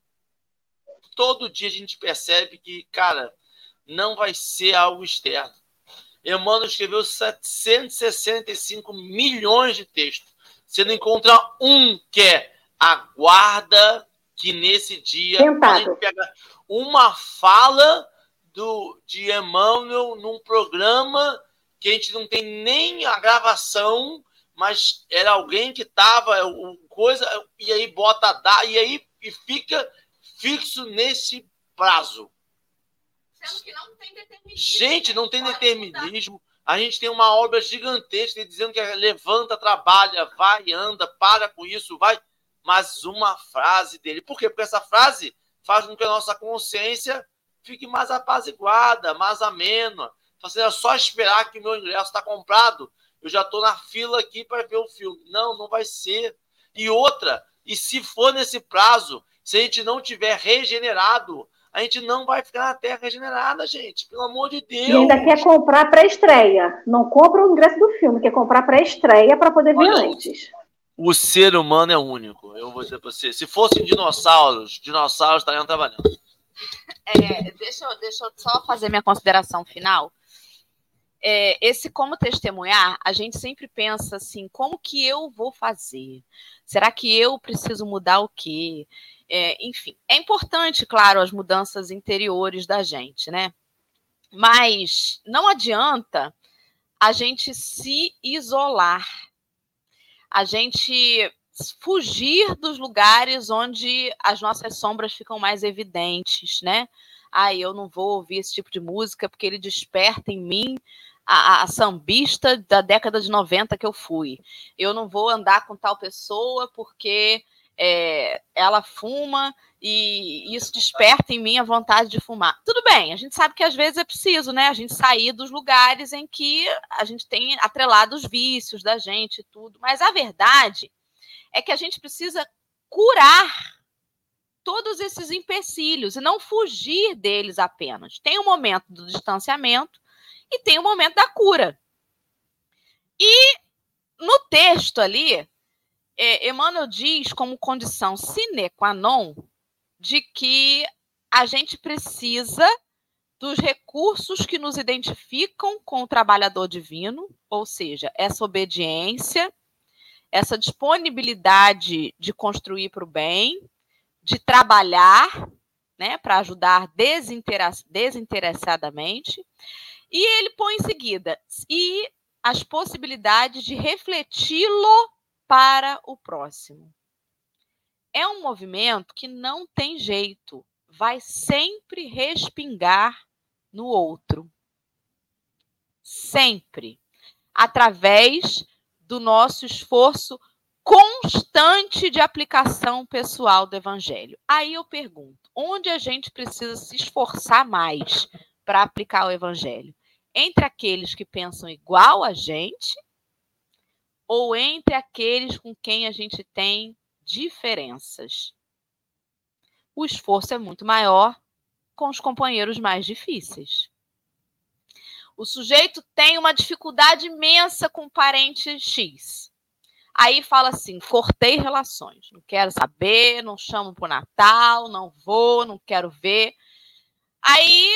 Todo dia a gente percebe que, cara, não vai ser algo externo. Emmanuel escreveu 765 milhões de textos. Você não encontra um que é aguarda que nesse dia pega uma fala do, de Emmanuel num programa que a gente não tem nem a gravação, mas era alguém que estava coisa e aí bota dá e aí e fica fixo nesse prazo. Sendo que não tem determinismo. Gente, não tem determinismo. A gente tem uma obra gigantesca dizendo que é levanta, trabalha, vai, anda, para com isso, vai. Mas uma frase dele. Por quê? Porque essa frase faz com que a nossa consciência fique mais apaziguada, mais amena. Você é só esperar que o meu ingresso está comprado. Eu já estou na fila aqui para ver o filme. Não, não vai ser. E outra, e se for nesse prazo, se a gente não tiver regenerado, a gente não vai ficar na Terra regenerada, gente. Pelo amor de Deus. E ainda quer comprar pré-estreia. Não compra o ingresso do filme, quer comprar pré-estreia para poder ver Olha, antes. O ser humano é único. Eu vou dizer para você. Se fossem dinossauros, dinossauros estariam trabalhando. [LAUGHS] É, deixa, eu, deixa eu só fazer minha consideração final. É, esse como testemunhar, a gente sempre pensa assim, como que eu vou fazer? Será que eu preciso mudar o quê? É, enfim, é importante, claro, as mudanças interiores da gente, né? Mas não adianta a gente se isolar, a gente fugir dos lugares onde as nossas sombras ficam mais evidentes, né? Ah, eu não vou ouvir esse tipo de música porque ele desperta em mim a, a, sambista da década de 90 que eu fui. Eu não vou andar com tal pessoa porque é, ela fuma e isso desperta em mim a vontade de fumar. Tudo bem, a gente sabe que às vezes é preciso, né? A gente sair dos lugares em que a gente tem atrelado os vícios da gente e tudo. Mas a verdade é que a gente precisa curar todos esses empecilhos e não fugir deles apenas. Tem o momento do distanciamento e tem o momento da cura. E no texto ali, é, Emmanuel diz como condição sine qua non de que a gente precisa dos recursos que nos identificam com o trabalhador divino, ou seja, essa obediência, essa disponibilidade de construir para o bem, de trabalhar, né, para ajudar desinteressadamente, e ele põe em seguida, e as possibilidades de refleti-lo para o próximo. É um movimento que não tem jeito, vai sempre respingar no outro. Sempre. Através do nosso esforço constante de aplicação pessoal do evangelho. Aí eu pergunto, onde a gente precisa se esforçar mais para aplicar o evangelho? Entre aqueles que pensam igual a gente ou entre aqueles com quem a gente tem diferenças. O esforço é muito maior com os companheiros mais difíceis. O sujeito tem uma dificuldade imensa com o parente X. Aí fala assim: cortei relações, não quero saber, não chamo para o Natal, não vou, não quero ver. Aí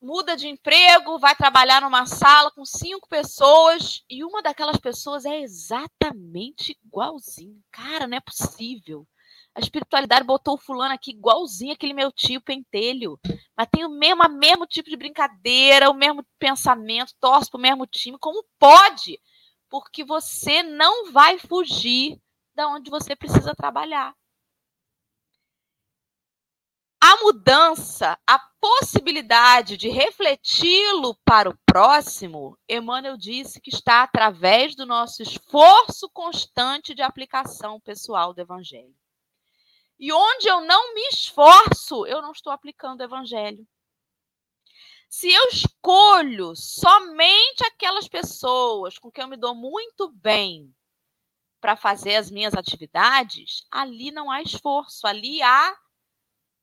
muda de emprego, vai trabalhar numa sala com cinco pessoas e uma daquelas pessoas é exatamente igualzinho. Cara, não é possível. A espiritualidade botou o fulano aqui igualzinho aquele meu tio pentelho. Mas tem o mesmo, o mesmo tipo de brincadeira, o mesmo pensamento, torce para o mesmo time. Como pode? Porque você não vai fugir da onde você precisa trabalhar a mudança, a possibilidade de refleti-lo para o próximo, Emmanuel disse que está através do nosso esforço constante de aplicação pessoal do Evangelho. E onde eu não me esforço, eu não estou aplicando o evangelho. Se eu escolho somente aquelas pessoas com quem eu me dou muito bem para fazer as minhas atividades, ali não há esforço, ali há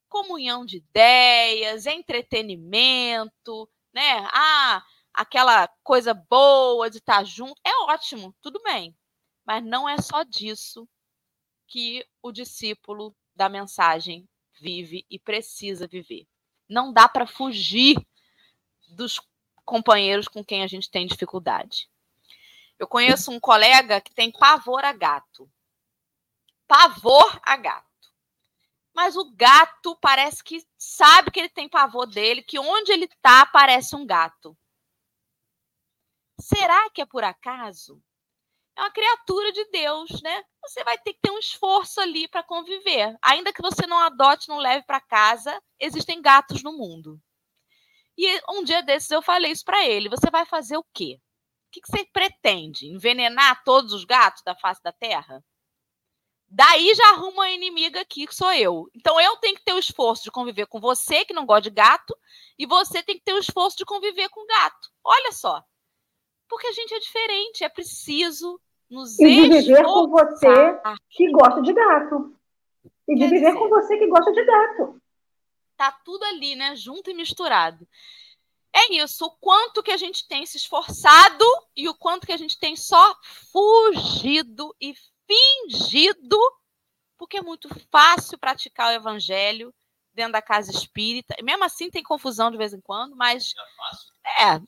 comunhão de ideias, entretenimento, né? Ah, aquela coisa boa de estar junto. É ótimo, tudo bem. Mas não é só disso que o discípulo da mensagem vive e precisa viver. Não dá para fugir dos companheiros com quem a gente tem dificuldade. Eu conheço um colega que tem pavor a gato. Pavor a gato. Mas o gato parece que sabe que ele tem pavor dele, que onde ele está parece um gato. Será que é por acaso? É uma criatura de Deus, né? Você vai ter que ter um esforço ali para conviver. Ainda que você não adote, não leve para casa, existem gatos no mundo. E um dia desses eu falei isso para ele. Você vai fazer o quê? O que você pretende? Envenenar todos os gatos da face da terra? Daí já arruma uma inimiga aqui, que sou eu. Então eu tenho que ter o esforço de conviver com você, que não gosta de gato, e você tem que ter o esforço de conviver com gato. Olha só. Porque a gente é diferente, é preciso nos E de viver com você que gosta de gato. E de viver dizer, com você que gosta de gato tá tudo ali, né? Junto e misturado. É isso, o quanto que a gente tem se esforçado e o quanto que a gente tem só fugido e fingido, porque é muito fácil praticar o evangelho dentro da casa espírita. Mesmo assim tem confusão de vez em quando, mas é,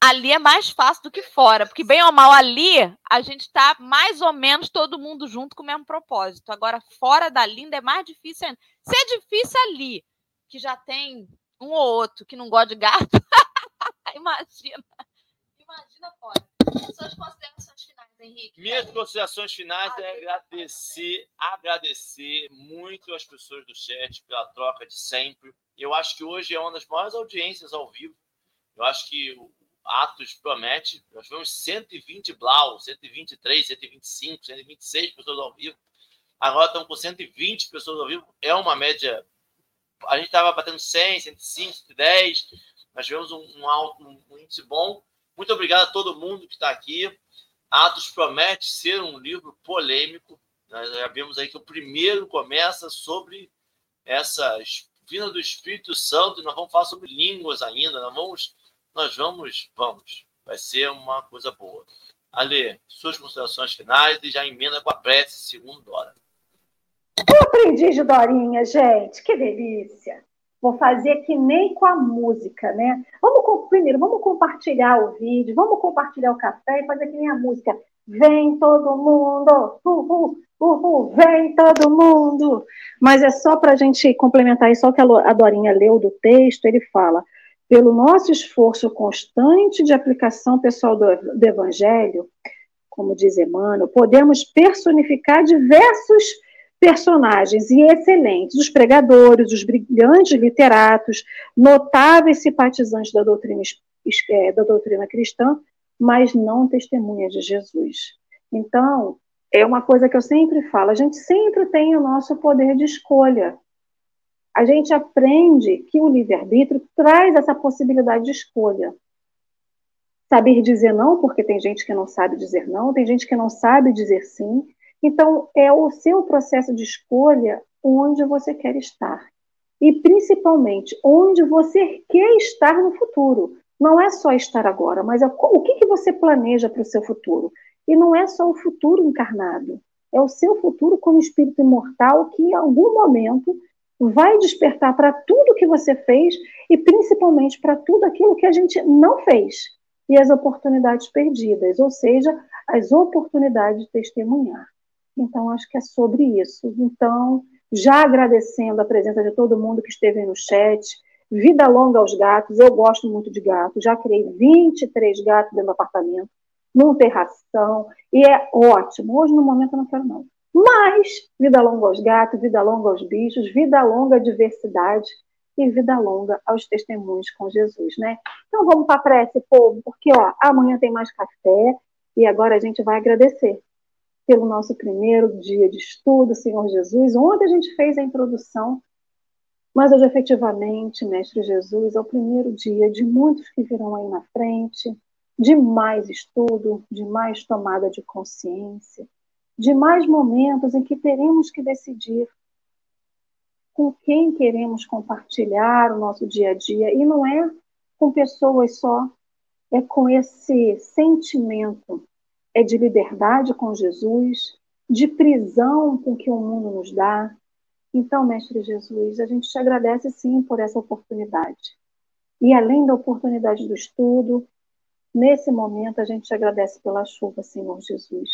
ali é mais fácil do que fora, porque bem ou mal ali a gente está mais ou menos todo mundo junto com o mesmo propósito. Agora fora da linda é mais difícil ainda. Se é difícil ali, que já tem um ou outro que não gosta de gato. [LAUGHS] Imagina. Imagina fora. Suas considerações Henrique. Minhas considerações finais ah, é agradecer, agradecer muito as pessoas do chat pela troca de sempre. Eu acho que hoje é uma das maiores audiências ao vivo. Eu acho que o Atos promete. Nós tivemos 120 Blau, 123, 125, 126 pessoas ao vivo. Agora estamos com 120 pessoas ao vivo. É uma média a gente estava batendo 100, 105, 110. Nós tivemos um, um alto, um índice bom. Muito obrigado a todo mundo que está aqui. Atos promete ser um livro polêmico. Nós já vimos aí que o primeiro começa sobre essa vinda do Espírito Santo nós vamos falar sobre línguas ainda. Nós vamos, nós vamos, vamos. Vai ser uma coisa boa. Ale, suas considerações finais e já emenda com a prece, segundo hora. Eu aprendi de Dorinha, gente, que delícia. Vou fazer que nem com a música, né? Vamos primeiro, vamos compartilhar o vídeo, vamos compartilhar o café e fazer que nem a música. Vem todo mundo, uhul, uhul, vem todo mundo. Mas é só para a gente complementar isso, só que a Dorinha leu do texto, ele fala, pelo nosso esforço constante de aplicação pessoal do, do Evangelho, como diz Emmanuel, podemos personificar diversos personagens e excelentes, os pregadores, os brilhantes literatos, notáveis simpatizantes da doutrina, é, da doutrina cristã, mas não testemunhas de Jesus. Então, é uma coisa que eu sempre falo, a gente sempre tem o nosso poder de escolha. A gente aprende que o livre-arbítrio traz essa possibilidade de escolha. Saber dizer não, porque tem gente que não sabe dizer não, tem gente que não sabe dizer sim, então, é o seu processo de escolha onde você quer estar. E, principalmente, onde você quer estar no futuro. Não é só estar agora, mas é o que, que você planeja para o seu futuro. E não é só o futuro encarnado, é o seu futuro como espírito imortal que, em algum momento, vai despertar para tudo que você fez e, principalmente, para tudo aquilo que a gente não fez e as oportunidades perdidas, ou seja, as oportunidades de testemunhar. Então, acho que é sobre isso. Então, já agradecendo a presença de todo mundo que esteve no chat, vida longa aos gatos, eu gosto muito de gatos, já criei 23 gatos dentro do apartamento, num terração, e é ótimo. Hoje, no momento, eu não quero não. Mas, vida longa aos gatos, vida longa aos bichos, vida longa à diversidade e vida longa aos testemunhos com Jesus, né? Então, vamos para a prece, povo, porque, ó, amanhã tem mais café e agora a gente vai agradecer pelo nosso primeiro dia de estudo, Senhor Jesus. Ontem a gente fez a introdução, mas hoje efetivamente, Mestre Jesus, é o primeiro dia de muitos que virão aí na frente, de mais estudo, de mais tomada de consciência, de mais momentos em que teremos que decidir com quem queremos compartilhar o nosso dia a dia. E não é com pessoas só, é com esse sentimento é de liberdade com Jesus, de prisão com que o mundo nos dá. Então, Mestre Jesus, a gente te agradece sim por essa oportunidade. E além da oportunidade do estudo, nesse momento a gente te agradece pela chuva, Senhor Jesus.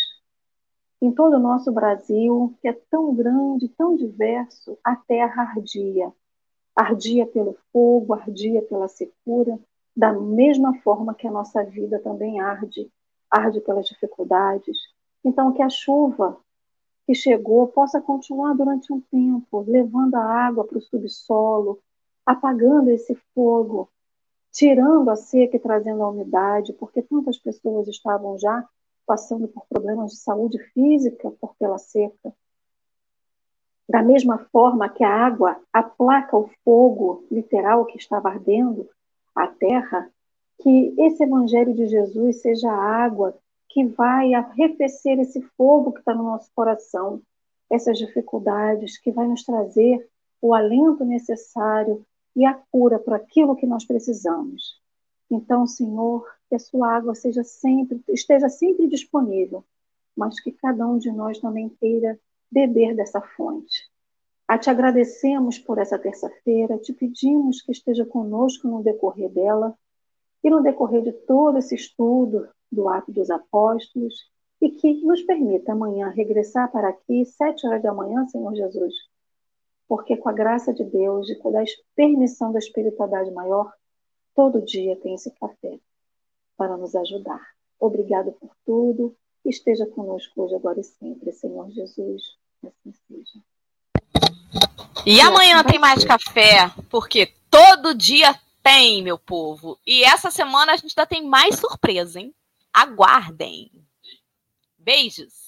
Em todo o nosso Brasil, que é tão grande, tão diverso, a terra ardia. Ardia pelo fogo, ardia pela secura, da mesma forma que a nossa vida também arde arde pelas dificuldades. Então, que a chuva que chegou possa continuar durante um tempo, levando a água para o subsolo, apagando esse fogo, tirando a seca e trazendo a umidade, porque tantas pessoas estavam já passando por problemas de saúde física por pela seca. Da mesma forma que a água aplaca o fogo literal que estava ardendo, a terra que esse Evangelho de Jesus seja a água que vai arrefecer esse fogo que está no nosso coração, essas dificuldades, que vai nos trazer o alento necessário e a cura para aquilo que nós precisamos. Então, Senhor, que a sua água seja sempre, esteja sempre disponível, mas que cada um de nós também queira beber dessa fonte. A te agradecemos por essa terça-feira, te pedimos que esteja conosco no decorrer dela e no decorrer de todo esse estudo do Ato dos Apóstolos, e que nos permita amanhã regressar para aqui, sete horas da manhã, Senhor Jesus, porque com a graça de Deus e com a permissão da espiritualidade maior, todo dia tem esse café para nos ajudar. Obrigado por tudo. Esteja conosco hoje, agora e sempre, Senhor Jesus. Assim seja. E amanhã tem mais café, porque todo dia tem, meu povo. E essa semana a gente ainda tem mais surpresa, hein? Aguardem. Beijos.